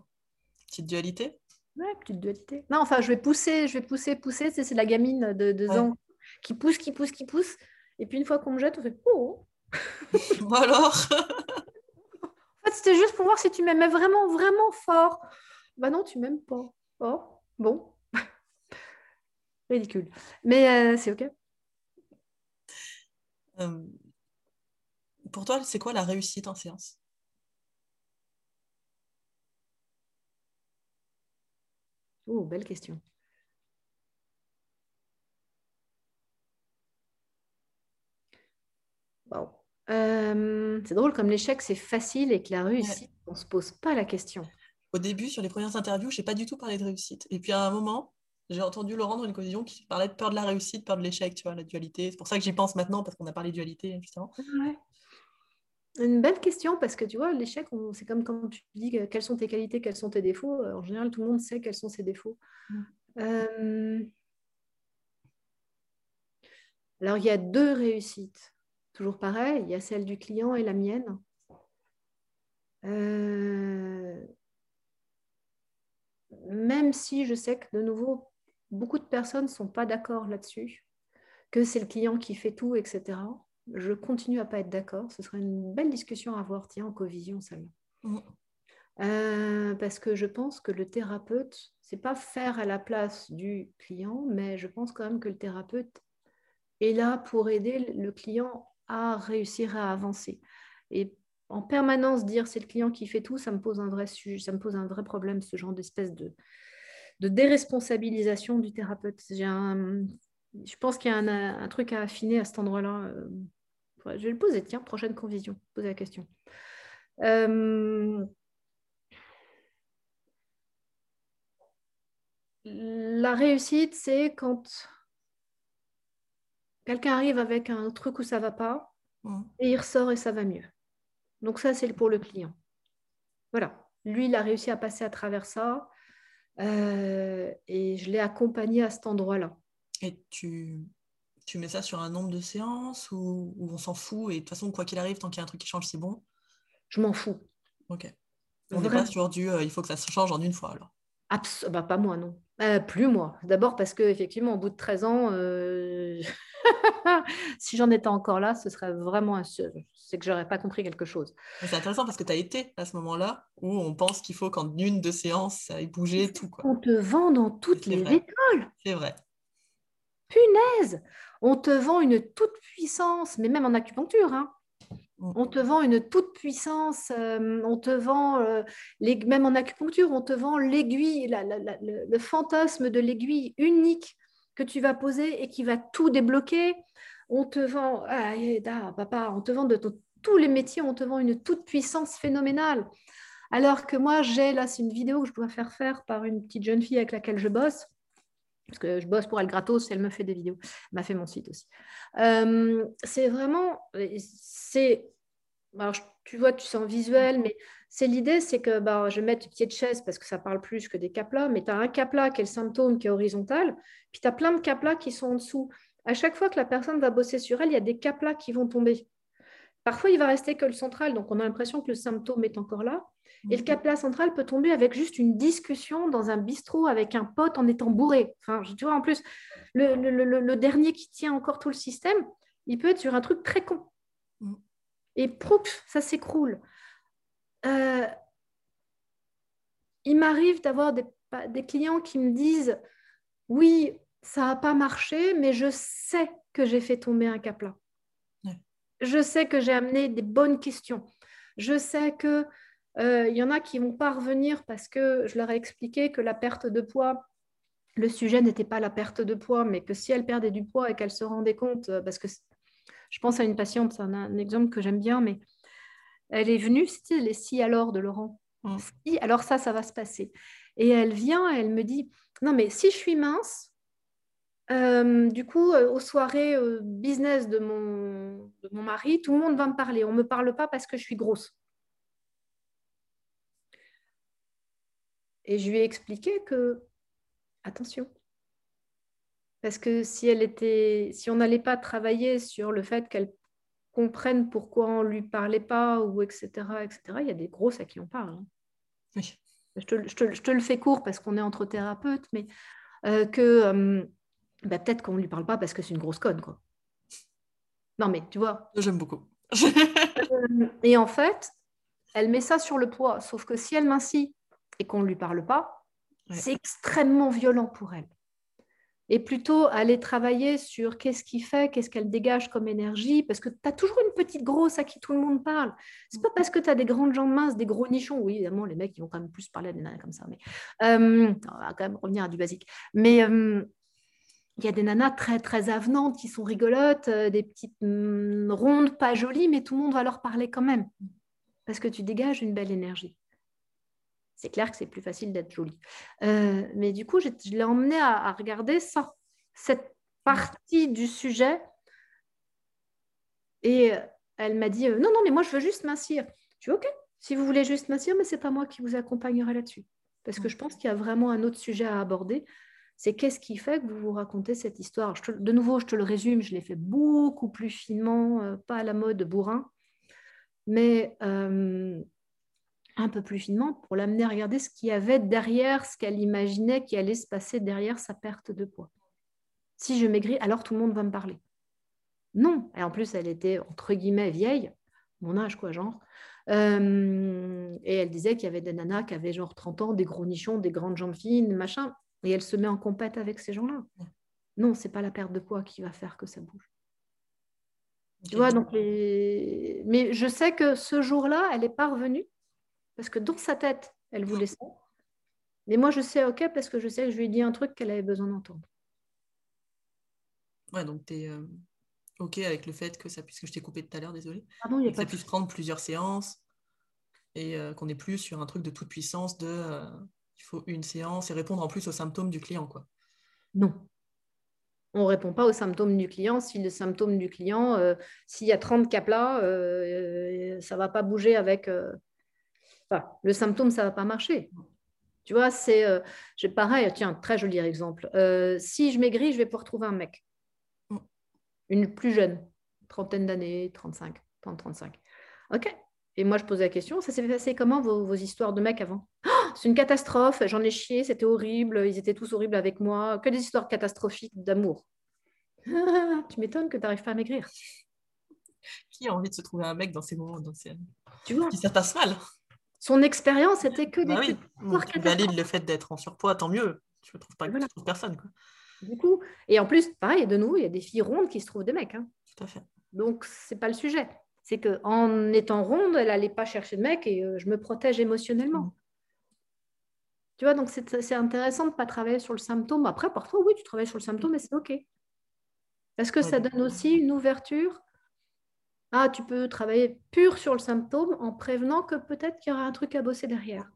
Petite dualité? Ouais, petite dualité. Non, enfin, je vais pousser, je vais pousser, pousser. C'est, la gamine de deux ans qui pousse, qui pousse, qui pousse. Et puis une fois qu'on me jette, on fait Oh alors? En fait, c'était juste pour voir si tu m'aimais vraiment, vraiment fort. Bah non, tu m'aimes pas. Oh, bon. Ridicule. Mais euh, c'est OK. Euh, pour toi, c'est quoi la réussite en séance? Oh, belle question. Euh, c'est drôle, comme l'échec, c'est facile et que la réussite, on ne se pose pas la question. Au début, sur les premières interviews, je n'ai pas du tout parlé de réussite. Et puis à un moment, j'ai entendu Laurent dans une condition qui parlait de peur de la réussite, peur de l'échec, tu vois, la dualité. C'est pour ça que j'y pense maintenant, parce qu'on a parlé de dualité, justement. Une belle question, parce que tu vois, l'échec, c'est comme quand tu dis quelles sont tes qualités, quels sont tes défauts. En général, tout le monde sait quels sont ses défauts. Mm. Euh, alors, il y a deux réussites toujours pareil, il y a celle du client et la mienne. Euh, même si je sais que de nouveau, beaucoup de personnes ne sont pas d'accord là-dessus, que c'est le client qui fait tout, etc. Je continue à pas être d'accord. Ce serait une belle discussion à avoir, tiens, en co-vision, celle-là. Mm. Euh, parce que je pense que le thérapeute, c'est pas faire à la place du client, mais je pense quand même que le thérapeute est là pour aider le client à réussir à avancer. Et en permanence dire c'est le client qui fait tout, ça me pose un vrai sujet, ça me pose un vrai problème, ce genre d'espèce de, de déresponsabilisation du thérapeute. J'ai un, je pense qu'il y a un, truc à affiner à cet endroit-là. Euh, je vais le poser, tiens, prochaine convision, poser la question. Euh, la réussite, c'est quand Quelqu'un arrive avec un truc où ça va pas mm. et il ressort et ça va mieux. Donc ça, c'est pour le client. Voilà. Lui, il a réussi à passer à travers ça euh, et je l'ai accompagné à cet endroit-là. Et tu, tu mets ça sur un nombre de séances ou, on s'en fout et de toute façon, quoi qu'il arrive, tant qu'il y a un truc qui change, c'est bon? Je m'en fous. Ok. On n'est pas sur du euh, il faut que ça se change en une fois alors bah, Pas moi, non. Euh, plus moi. D'abord parce qu'effectivement, au bout de 13 ans, si j'en étais encore là, ce serait vraiment c'est que j'aurais pas compris quelque chose. C'est intéressant parce que tu as été à ce moment-là où on pense qu'il faut qu'en une de séance, ça ait bougé tout. On te vend dans toutes les écoles. C'est vrai. Punaise On te vend une toute puissance, mais même en acupuncture. Hein. On te vend une toute puissance, euh, on te vend, euh, même en acupuncture, on te vend l'aiguille, le fantasme de l'aiguille unique que tu vas poser et qui va tout débloquer. On te vend, ah, papa, on te vend de tous les métiers, on te vend une toute puissance phénoménale. Alors que moi, j'ai là, c'est une vidéo que je dois faire faire par une petite jeune fille avec laquelle je bosse. Parce que je bosse pour elle gratos, elle me fait des vidéos. Elle m'a fait mon site aussi. Euh, c'est vraiment, c'est, alors tu vois, tu sens visuel, mais c'est l'idée, c'est que bah, je vais mettre pied de chaise parce que ça parle plus que des caplas, mais tu as un capla qui est le symptôme qui est horizontal, puis tu as plein de caplas qui sont en dessous. À chaque fois que la personne va bosser sur elle, il y a des caplas qui vont tomber. Parfois, il va rester que le central, donc on a l'impression que le symptôme est encore là. Et le capla central peut tomber avec juste une discussion dans un bistrot avec un pote en étant bourré. Enfin, tu vois, en plus, le, dernier qui tient encore tout le système, il peut être sur un truc très con. Mhm. Et prouf, ça s'écroule. Euh, il m'arrive d'avoir des, des, clients qui me disent Oui, ça n'a pas marché, mais je sais que j'ai fait tomber un capla. Je sais que j'ai amené des bonnes questions. Je sais que euh, il y en a qui vont pas revenir parce que je leur ai expliqué que la perte de poids, le sujet n'était pas la perte de poids, mais que si elle perdait du poids et qu'elle se rendait compte, euh, parce que je pense à une patiente, c'est un, exemple que j'aime bien, mais elle est venue, c'était les si alors de Laurent. Mm. Si, alors ça, ça va se passer. Et elle vient, elle me dit, non mais si je suis mince, euh, du coup, aux soirées business de mon, de mon mari, tout le monde va me parler. On ne me parle pas parce que je suis grosse. Et je lui ai expliqué que, attention, parce que si elle était, si on n'allait pas travailler sur le fait qu'elle comprenne pourquoi on lui parlait pas ou etc etc, il y a des grosses à qui on parle. Hein. Je, te, je, te, je, te, le fais court parce qu'on est entre thérapeutes, mais euh, que euh, bah, peut-être qu'on ne lui parle pas parce que c'est une grosse conne quoi. Non mais tu vois. J'aime beaucoup. Euh, et en fait, elle met ça sur le poids, sauf que si elle mincit et qu'on ne lui parle pas, c'est extrêmement violent pour elle. Et plutôt aller travailler sur qu'est-ce qui fait, qu'est-ce qu'elle dégage comme énergie, parce que tu as toujours une petite grosse à qui tout le monde parle. C'est pas parce que tu as des grandes jambes minces, des gros nichons, oui, évidemment, les mecs, ils vont quand même plus parler à des nanas comme ça, mais euh, on va quand même revenir à du basique. Mais euh, il y a des nanas très, très avenantes qui sont rigolotes, euh, des petites mm, rondes, pas jolies, mais tout le monde va leur parler quand même, parce que tu dégages une belle énergie c'est clair que c'est plus facile d'être jolie. Euh, mais du coup, je, l'ai emmené à, regarder ça, cette partie du sujet. Et elle m'a dit euh, Non, non, mais moi, je veux juste mincir. Je dis Ok, si vous voulez juste mincir, mais ce n'est pas moi qui vous accompagnerai là-dessus. Parce que je pense qu'il y a vraiment un autre sujet à aborder. C'est qu'est-ce qui fait que vous vous racontez cette histoire? De nouveau, je te le résume, je l'ai fait beaucoup plus finement, euh, pas à la mode bourrin. Mais un peu plus finement pour l'amener à regarder ce qu'il y avait derrière, ce qu'elle imaginait qui allait se passer derrière sa perte de poids. Si je maigris, alors tout le monde va me parler. Non. Et en plus, elle était entre guillemets vieille, mon âge quoi, genre. Euh, et elle disait qu'il y avait des nanas qui avaient genre 30 ans, des gros nichons, des grandes jambes fines, machin. Et elle se met en compète avec ces gens-là. Non, c'est pas la perte de poids qui va faire que ça bouge. Tu vois, donc mais je sais que ce jour-là, elle n'est pas revenue parce que dans sa tête, elle voulait ça. Mais moi, je sais OK parce que je sais que je lui ai dit un truc qu'elle avait besoin d'entendre. Ouais, donc tu es euh, OK avec le fait que ça, puisque je t'ai coupé tout à l'heure, désolé, Pardon, que ça puisse prendre plusieurs séances et euh, qu'on n'est plus sur un truc de toute puissance de euh, il faut une séance et répondre en plus aux symptômes du client. quoi. Non. On ne répond pas aux symptômes du client. Si le symptôme du client, s'il y a 30 cas là, ça ne va pas bouger avec le symptôme, ça ne va pas marcher. Tu vois, c'est euh, pareil, tiens, très joli exemple. Euh, si je maigris, je vais pouvoir trouver un mec. Une plus jeune, trentaine d'années, 35, 30, 35. OK. Et moi, je pose la question, ça s'est passé comment vos, histoires de mecs avant? Oh, C'est une catastrophe, j'en ai chié, c'était horrible, ils étaient tous horribles avec moi, que des histoires catastrophiques d'amour. tu m'étonnes que tu n'arrives pas à maigrir. Qui a envie de se trouver un mec dans ces moments dans Tu vois? Qui ça passe mal son expérience était que des bah oui. Tu valides le fait d'être en surpoids, tant mieux. Je ne trouve pas voilà. trouve personne. Quoi. Du coup, et en plus, pareil, de nous, il y a des filles rondes qui se trouvent des mecs. Hein. Tout à fait. Donc, c'est pas le sujet. C'est qu'en étant ronde, elle n'allait pas chercher de mec et euh, je me protège émotionnellement. Tu vois, donc c'est intéressant de ne pas travailler sur le symptôme. Après, parfois, oui, tu travailles sur le symptôme et c'est OK. Parce que ça donne aussi une ouverture ah, tu peux travailler pur sur le symptôme en prévenant que peut-être qu'il y aura un truc à bosser derrière.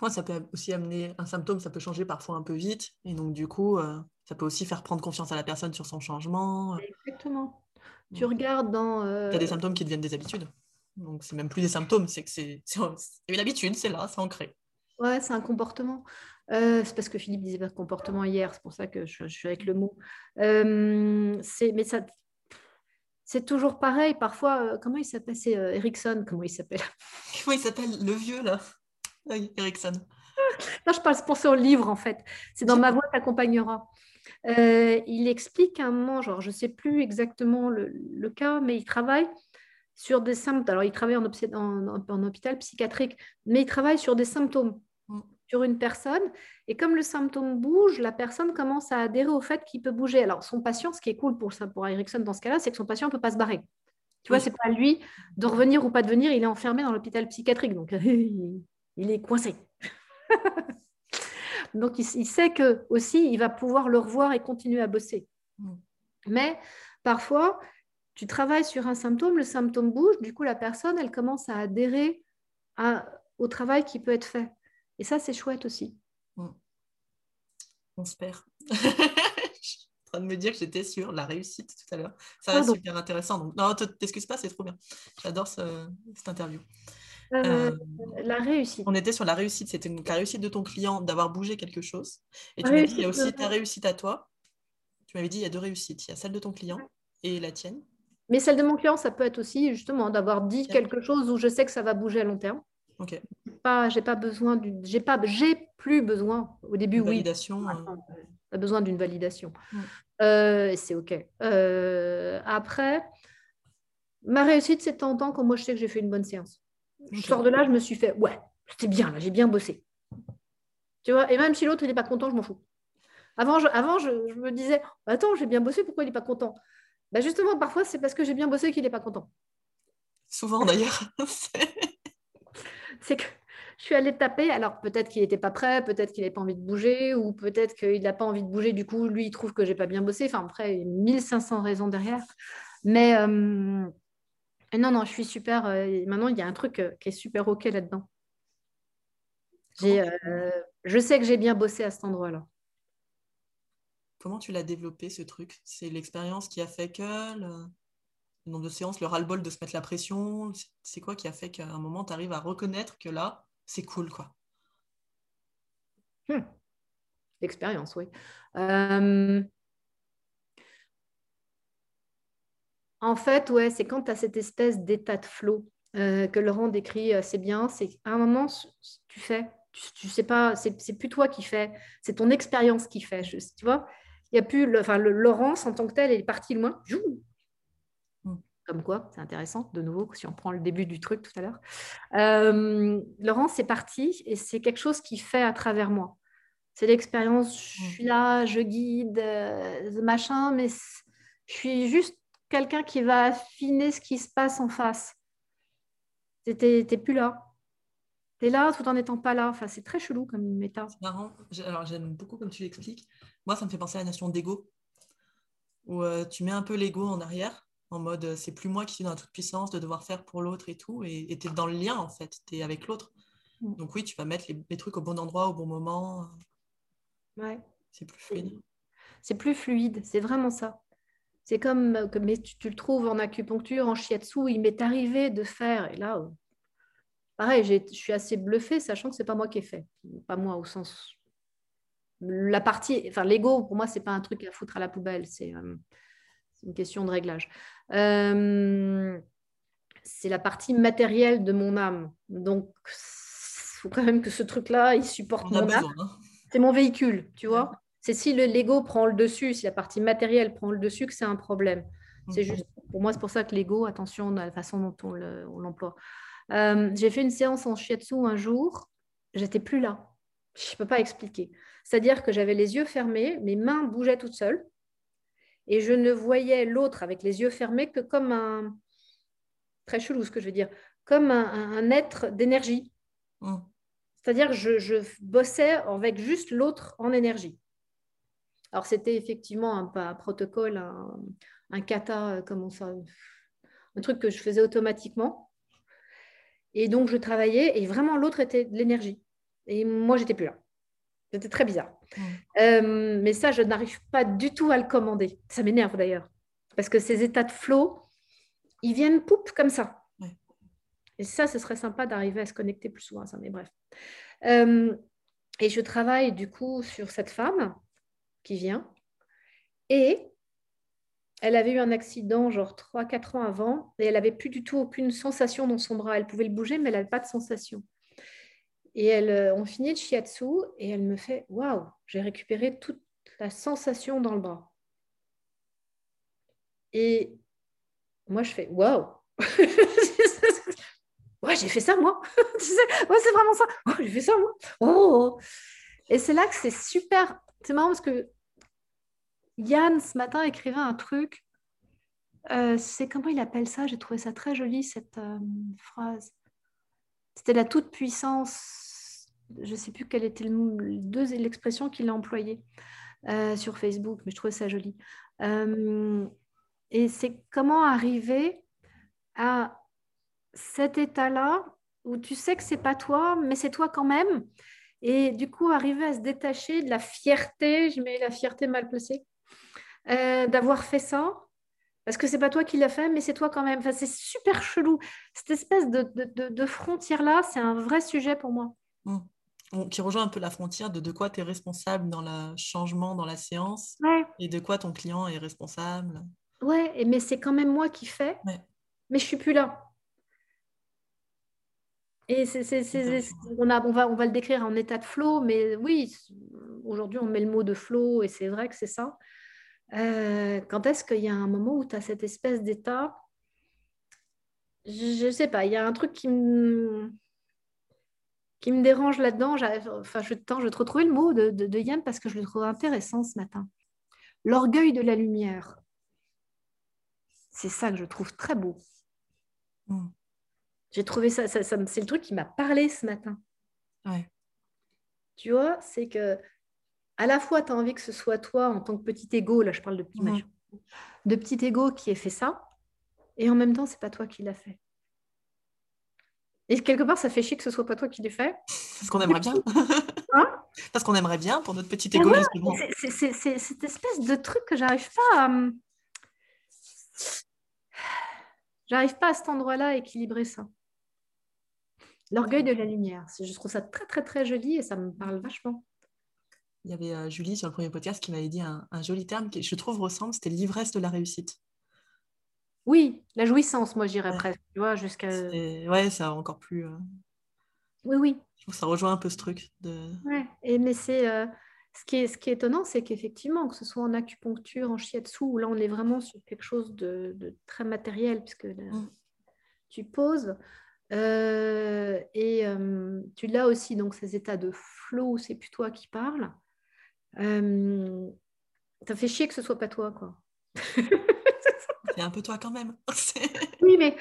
Moi, ça peut aussi amener un symptôme, ça peut changer parfois un peu vite. Et donc, du coup, euh, ça peut aussi faire prendre confiance à la personne sur son changement. Exactement. Tu regardes dans. Tu as des symptômes qui deviennent des habitudes. Donc, c'est même plus des symptômes, c'est que c'est une habitude, c'est là, c'est ancré. Ouais, c'est un comportement. Euh, c'est parce que Philippe disait pas comportement hier, c'est pour ça que je, suis avec le mot. Euh, mais ça, c'est toujours pareil. Parfois, euh, comment il s'appelle C'est Ericsson, comment il s'appelle? Comment il s'appelle Le vieux, là? Oui, Ericsson. Non, je parle pour son livre, en fait. C'est dans Ma voix t'accompagnera. il explique un moment, genre, je ne sais plus exactement le, le, cas, mais il travaille sur des symptômes. Alors, il travaille en, en, hôpital psychiatrique, mais il travaille sur des symptômes mm. Sur une personne. Et comme le symptôme bouge, la personne commence à adhérer au fait qu'il peut bouger. Alors, son patient, ce qui est cool pour, ça, pour Erickson dans ce cas-là, c'est que son patient ne peut pas se barrer. Tu vois, c'est pas lui de revenir ou pas de venir, il est enfermé dans l'hôpital psychiatrique. Donc, il est coincé. donc, il, sait que aussi, il va pouvoir le revoir et continuer à bosser. Mm. Mais parfois, tu travailles sur un symptôme, le symptôme bouge, du coup, la personne, elle commence à adhérer au travail qui peut être fait. Et ça, c'est chouette aussi. Mm. On se perd. Je suis en train de me dire que j'étais sur la réussite tout à l'heure. Ça va super intéressant. Donc, non, t'excuses pas, c'est trop bien. J'adore cette interview. Euh, euh, la réussite. On était sur la réussite. C'était la réussite de ton client d'avoir bougé quelque chose. Et tu m'as dit, il y a aussi ta réussite à toi. Tu m'avais dit, il y a deux réussites. Il y a celle de ton client et la tienne. Mais celle de mon client, ça peut être aussi justement d'avoir dit quelque chose où je sais que ça va bouger à long terme. Ok. Pas, j'ai pas besoin d'une, j'ai pas, j'ai plus besoin. Au début, validation, oui. Validation. Euh... besoin d'une validation. Euh, c'est ok. Euh, après, ma réussite, c'est en tant que moi je sais que j'ai fait une bonne séance. Je sors de là, je me suis fait, ouais, c'était bien là, j'ai bien bossé. Tu vois, et même si l'autre il n'est pas content, je m'en fous. Avant, je, avant je, je me disais, attends, j'ai bien bossé, pourquoi il n'est pas content? Bah, justement, parfois, c'est parce que j'ai bien bossé qu'il n'est pas content. Souvent, d'ailleurs. c'est que je suis allée taper. Alors, peut-être qu'il n'était pas prêt, peut-être qu'il n'avait pas envie de bouger, ou peut-être qu'il n'a pas envie de bouger. Du coup, lui, il trouve que j'ai pas bien bossé. Enfin, après, il y a 1500 raisons derrière. Mais euh, non, non, je suis super. Euh, maintenant, il y a un truc euh, qui est super OK là-dedans. je sais que j'ai bien bossé à cet endroit-là. Comment tu l'as développé ce truc? C'est l'expérience qui a fait que le... nombre de séances, le ras-le-bol de se mettre la pression C'est quoi qui a fait qu'à un moment, tu arrives à reconnaître que là, c'est cool quoi? Hmm. L'expérience, oui. Euh, en fait, ouais, c'est quand tu as cette espèce d'état de flow euh, que Laurent décrit assez bien. C'est à un moment, tu fais, tu, sais pas, c'est plus toi qui fais, c'est ton expérience qui fait. tu vois? Il y a plus, le, enfin, le, Laurence en tant que tel est parti loin. Comme quoi, c'est intéressant, de nouveau, si on prend le début du truc tout à l'heure. Euh, Laurence est parti et c'est quelque chose qui fait à travers moi. C'est l'expérience, je suis là, je guide, euh, machin, mais je suis juste quelqu'un qui va affiner ce qui se passe en face. Tu n'es plus là. Tu es là tout en n'étant pas là. Enfin, c'est très chelou comme méta. C'est marrant. Alors, j'aime beaucoup comme tu l'expliques. Moi, ça me fait penser à la notion d'ego, où euh, tu mets un peu l'ego en arrière, en mode euh, c'est plus moi qui suis dans la toute puissance de devoir faire pour l'autre et tout, et tu es dans le lien en fait, tu es avec l'autre. Mm. Donc oui, tu vas mettre les, trucs au bon endroit, au bon moment. Ouais. C'est plus fluide. C'est plus fluide, c'est vraiment ça. C'est comme, euh, mais tu, le trouves en acupuncture, en shiatsu, il m'est arrivé de faire, et là, pareil, je suis assez bluffée, sachant que c'est pas moi qui ai fait. Pas moi au sens la partie, enfin l'ego, pour moi, c'est pas un truc à foutre à la poubelle, c'est euh, une question de réglage. Euh, c'est la partie matérielle de mon âme. Donc, il faut quand même que ce truc-là, il supporte mon âme. Hein. C'est mon véhicule, tu vois. C'est si l'ego prend le dessus, si la partie matérielle prend le dessus, que c'est un problème. C'est juste, pour moi, c'est pour ça que l'ego, attention à la façon dont on l'emploie. Euh, j'ai fait une séance en shiatsu un jour, j'étais plus là. Je ne peux pas expliquer. C'est-à-dire que j'avais les yeux fermés, mes mains bougeaient toutes seules, et je ne voyais l'autre avec les yeux fermés que comme un... Très chelou ce que je veux dire, comme un, être d'énergie. Mmh. C'est-à-dire que je, bossais avec juste l'autre en énergie. Alors c'était effectivement un, protocole, un, kata, comment ça un truc que je faisais automatiquement. Et donc, je travaillais et vraiment, l'autre était de l'énergie. Et moi, j'étais plus là. C'était très bizarre. Euh, mais ça, je n'arrive pas du tout à le commander. Ça m'énerve d'ailleurs. Parce que ces états de flow, ils viennent poup comme ça. Et ça, ce serait sympa d'arriver à se connecter plus souvent à ça. Mais bref. Euh, et je travaille du coup sur cette femme qui vient. Et elle avait eu un accident genre 3-4 ans avant et elle n'avait plus du tout aucune sensation dans son bras. Elle pouvait le bouger, mais elle n'avait pas de sensation. Et elle, euh, on finit le shiatsu et elle me fait Waouh, j'ai récupéré toute la sensation dans le bras. Et moi, je fais Waouh Ouais, j'ai fait ça, moi. ouais, c'est vraiment ça. Oh, j'ai fait ça, moi. Oh. Et c'est là que c'est super. C'est marrant parce que Yann, ce matin, écrivait un truc. Euh, c'est comment il appelle ça? J'ai trouvé ça très joli, cette euh, phrase. C'était la toute-puissance. Je ne sais plus quelle était l'expression qu'il a employée euh, sur Facebook, mais je trouvais ça joli. et c'est comment arriver à cet état-là où tu sais que c'est pas toi, mais c'est toi quand même. Et du coup, arriver à se détacher de la fierté, je mets la fierté mal placée, euh, d'avoir fait ça, parce que c'est pas toi qui l'as fait, mais c'est toi quand même. Enfin, c'est super chelou. Cette espèce de, frontière-là, c'est un vrai sujet pour moi. Mmh. Qui rejoint un peu la frontière de de quoi tu es responsable dans le changement dans la séance et de quoi ton client est responsable? Ouais, mais c'est quand même moi qui fais, mais je suis plus là. Et on, a, on, va, on va le décrire en état de flow, mais oui, aujourd'hui on met le mot de flow et c'est vrai que c'est ça. Euh, quand est-ce qu'il y a un moment où tu as cette espèce d'état? Je ne sais pas, il y a un truc qui me, qui me dérange là-dedans. Enfin, je, je vais te retrouver le mot de, de, Yann parce que je le trouve intéressant ce matin. L'orgueil de la lumière. C'est ça que je trouve très beau. Mm. J'ai trouvé ça, ça, c'est le truc qui m'a parlé ce matin. Tu vois, c'est que à la fois, tu as envie que ce soit toi en tant que petit ego, là je parle de, mmh. de petit ego qui ait fait ça, et en même temps, c'est pas toi qui l'as fait. Et quelque part, ça fait chier que ce soit pas toi qui l'ai fait. Parce qu'on aimerait bien. Hein? Parce qu'on aimerait bien pour notre petit ego. c'est cette espèce de truc que j'arrive pas à. J'arrive pas à cet endroit-là à équilibrer ça. L'orgueil de la lumière. Je trouve ça très, très, très joli et ça me parle vachement. Il y avait euh, Julie sur le premier podcast qui m'avait dit un, joli terme qui, je trouve, ressemble c'était l'ivresse de la réussite. Oui, la jouissance, moi, j'irais presque, tu vois, jusqu'à... Ouais, ça encore plus... Euh, oui, oui. Je trouve que ça rejoint un peu ce truc. De... Ouais, et, mais c'est... Euh, ce, qui est, ce qui est étonnant, c'est qu'effectivement, que ce soit en acupuncture, en shiatsu, où là, on est vraiment sur quelque chose de, très matériel, puisque mm. tu poses... et tu l'as aussi, donc ces états de flow, c'est plus toi qui parles. Euh, ça fait chier que ce soit pas toi, quoi. c'est un peu toi quand même. oui, mais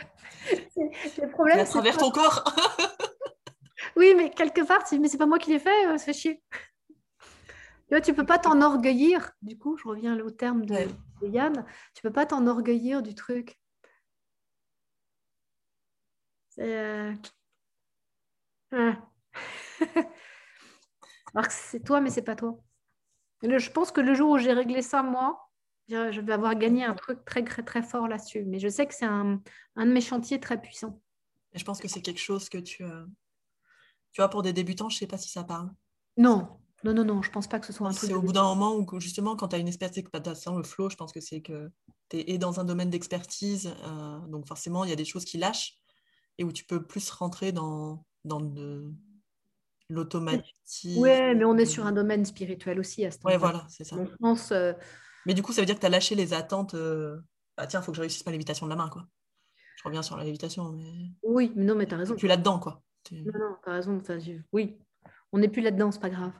le problème. c'est travers ton corps. oui, mais quelque part, mais c'est pas moi qui l'ai fait, euh, ça fait chier. Tu vois, tu peux pas t'enorgueillir. Du coup, je reviens au terme de, Yann. Tu peux pas t'enorgueillir du truc. C'est. Euh... Alors que c'est toi, mais c'est pas toi je pense que le jour où j'ai réglé ça, moi, je vais avoir gagné un truc très, très, très fort là-dessus. Mais je sais que c'est un, un, de mes chantiers très puissants. Et je pense que c'est quelque chose que tu, euh, tu vois, pour des débutants, je ne sais pas si ça parle. Non, non, non, non, je pense pas que ce soit un truc. C'est au bout d'un moment où, justement, quand tu as une espèce d'exploitation, le flow, je pense que c'est que tu es dans un domaine d'expertise, euh, donc forcément, il y a des choses qui lâchent et où tu peux plus rentrer dans, dans le, l'automatisme. Oui, mais on est sur un domaine spirituel aussi à ce moment-là. Oui, voilà, c'est ça. pense, euh, Mais du coup, ça veut dire que tu as lâché les attentes. Euh, bah, tiens, il faut que je réussisse ma lévitation de la main, quoi. Je reviens sur la lévitation. Mais... Oui, mais non, mais tu as raison. Tu es là-dedans, quoi. Non, non, tu as raison. Oui, on n'est plus là-dedans, c'est pas grave.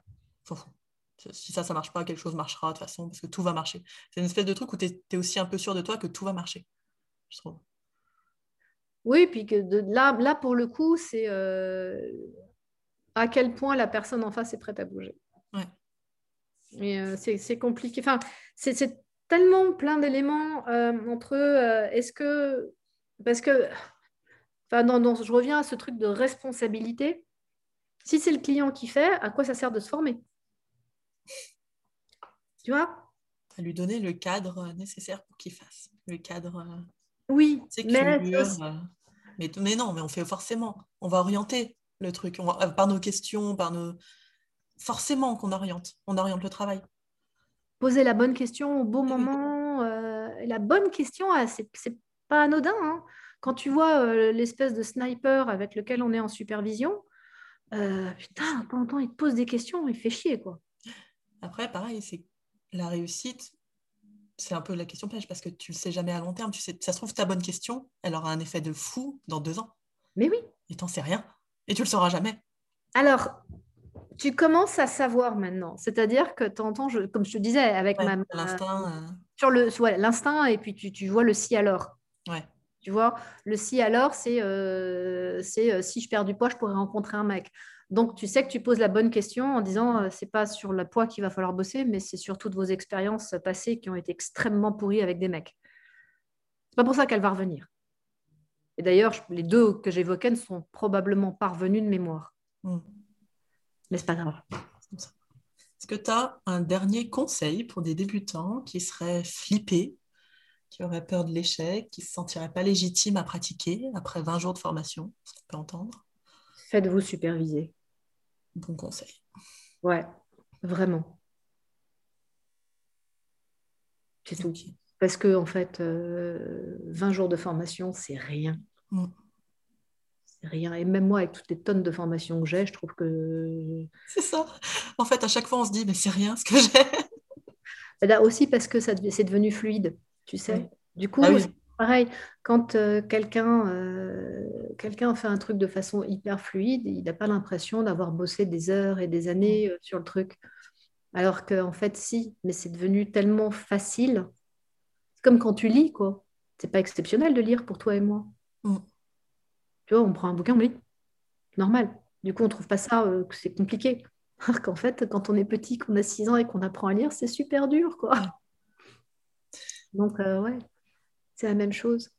Si ça, ça marche pas, quelque chose marchera de toute façon, parce que tout va marcher. C'est une espèce de truc où tu es, aussi un peu sûr de toi que tout va marcher, je trouve. Oui, puis que de, là, là, pour le coup, c'est. Euh, à quel point la personne en face est prête à bouger. Et euh, c'est compliqué. Enfin, c'est tellement plein d'éléments euh, entre euh, est-ce que Parce que, enfin, non, non, je reviens à ce truc de responsabilité. Si c'est le client qui fait, à quoi ça sert de se former? Tu vois? À lui donner le cadre nécessaire pour qu'il fasse. Le cadre. Oui, mais mais, mais non, mais on fait forcément. On va orienter le truc. On va- par nos questions, par nos. Forcément qu'on oriente. On oriente le travail. poser la bonne question au bon moment. euh, la bonne question, ah, c'est pas anodin. hein. Quand tu vois euh, l'espèce de sniper avec lequel on est en supervision, euh, putain, de temps en temps, il te pose des questions, il fait chier, quoi. Après, pareil, c'est la réussite. C'est un peu la question piège parce que tu le sais jamais à long terme. Tu sais, ça se trouve, ta bonne question, elle aura un effet de fou dans deux ans. Mais oui. Et t'en sais rien. Et tu le sauras jamais. Alors, tu commences à savoir maintenant. C'est-à-dire que de temps en temps, je, comme je te disais, avec Ouais, ma, L'instinct. euh, sur le ouais, l'instinct et puis tu, tu vois le si alors. Ouais. Tu vois, le si alors, c'est euh, c'est, euh, si je perds du poids, je pourrais rencontrer un mec. Donc, tu sais que tu poses la bonne question en disant c'est pas sur le poids qu'il va falloir bosser, mais c'est sur toutes vos expériences passées qui ont été extrêmement pourries avec des mecs. C'est pas pour ça qu'elle va revenir. Et d'ailleurs, les deux que j'évoquais ne sont probablement pas revenus de mémoire. Mm. Mais c'est pas grave. Est-ce que tu as un dernier conseil pour des débutants qui seraient flippés, qui auraient peur de l'échec, qui ne se sentiraient pas légitimes à pratiquer après 20 jours de formation peut entendre? Faites-vous superviser. Bon conseil. Ouais, vraiment. C'est tout. Parce que, en fait, euh, 20 jours de formation, c'est rien. Mm. Rien. Et même moi, avec toutes les tonnes de formation que j'ai, je trouve que. C'est ça. En fait, à chaque fois, on se dit, mais c'est rien ce que j'ai. Là aussi parce que ça, c'est devenu fluide, tu sais. Oui. Du coup, Ah oui. c'est pareil, quand euh, quelqu'un euh, quelqu'un fait un truc de façon hyper fluide, il n'a pas l'impression d'avoir bossé des heures et des années euh, sur le truc. Alors qu'en fait, si, mais c'est devenu tellement facile. C'est comme quand tu lis, quoi. C'est pas exceptionnel de lire pour toi et moi. Mm. Tu vois, on prend un bouquin, on lit. Normal. Du coup, on trouve pas ça euh, que c'est compliqué. Alors qu'en fait, quand on est petit, qu'on a 6 ans et qu'on apprend à lire, c'est super dur, quoi. Donc, euh, ouais, c'est la même chose.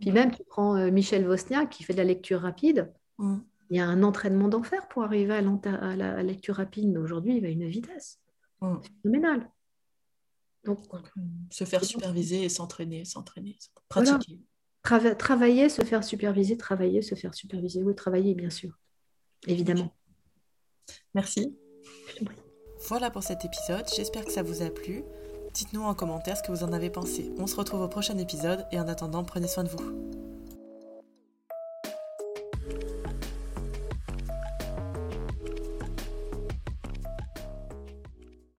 Puis même, tu prends euh, Michel Wozniak qui fait de la lecture rapide. Mm. Il y a un entraînement d'enfer pour arriver à, la lecture rapide, mais aujourd'hui, il va à une vitesse Mm. phénoménale. Donc, Se faire superviser et s'entraîner, s'entraîner, Voilà. Trava- travailler, se faire superviser, travailler, se faire superviser. Oui, travailler, bien sûr. Évidemment. Merci. Voilà pour cet épisode, j'espère que ça vous a plu. Dites-nous en commentaire ce que vous en avez pensé. On se retrouve au prochain épisode et en attendant, prenez soin de vous.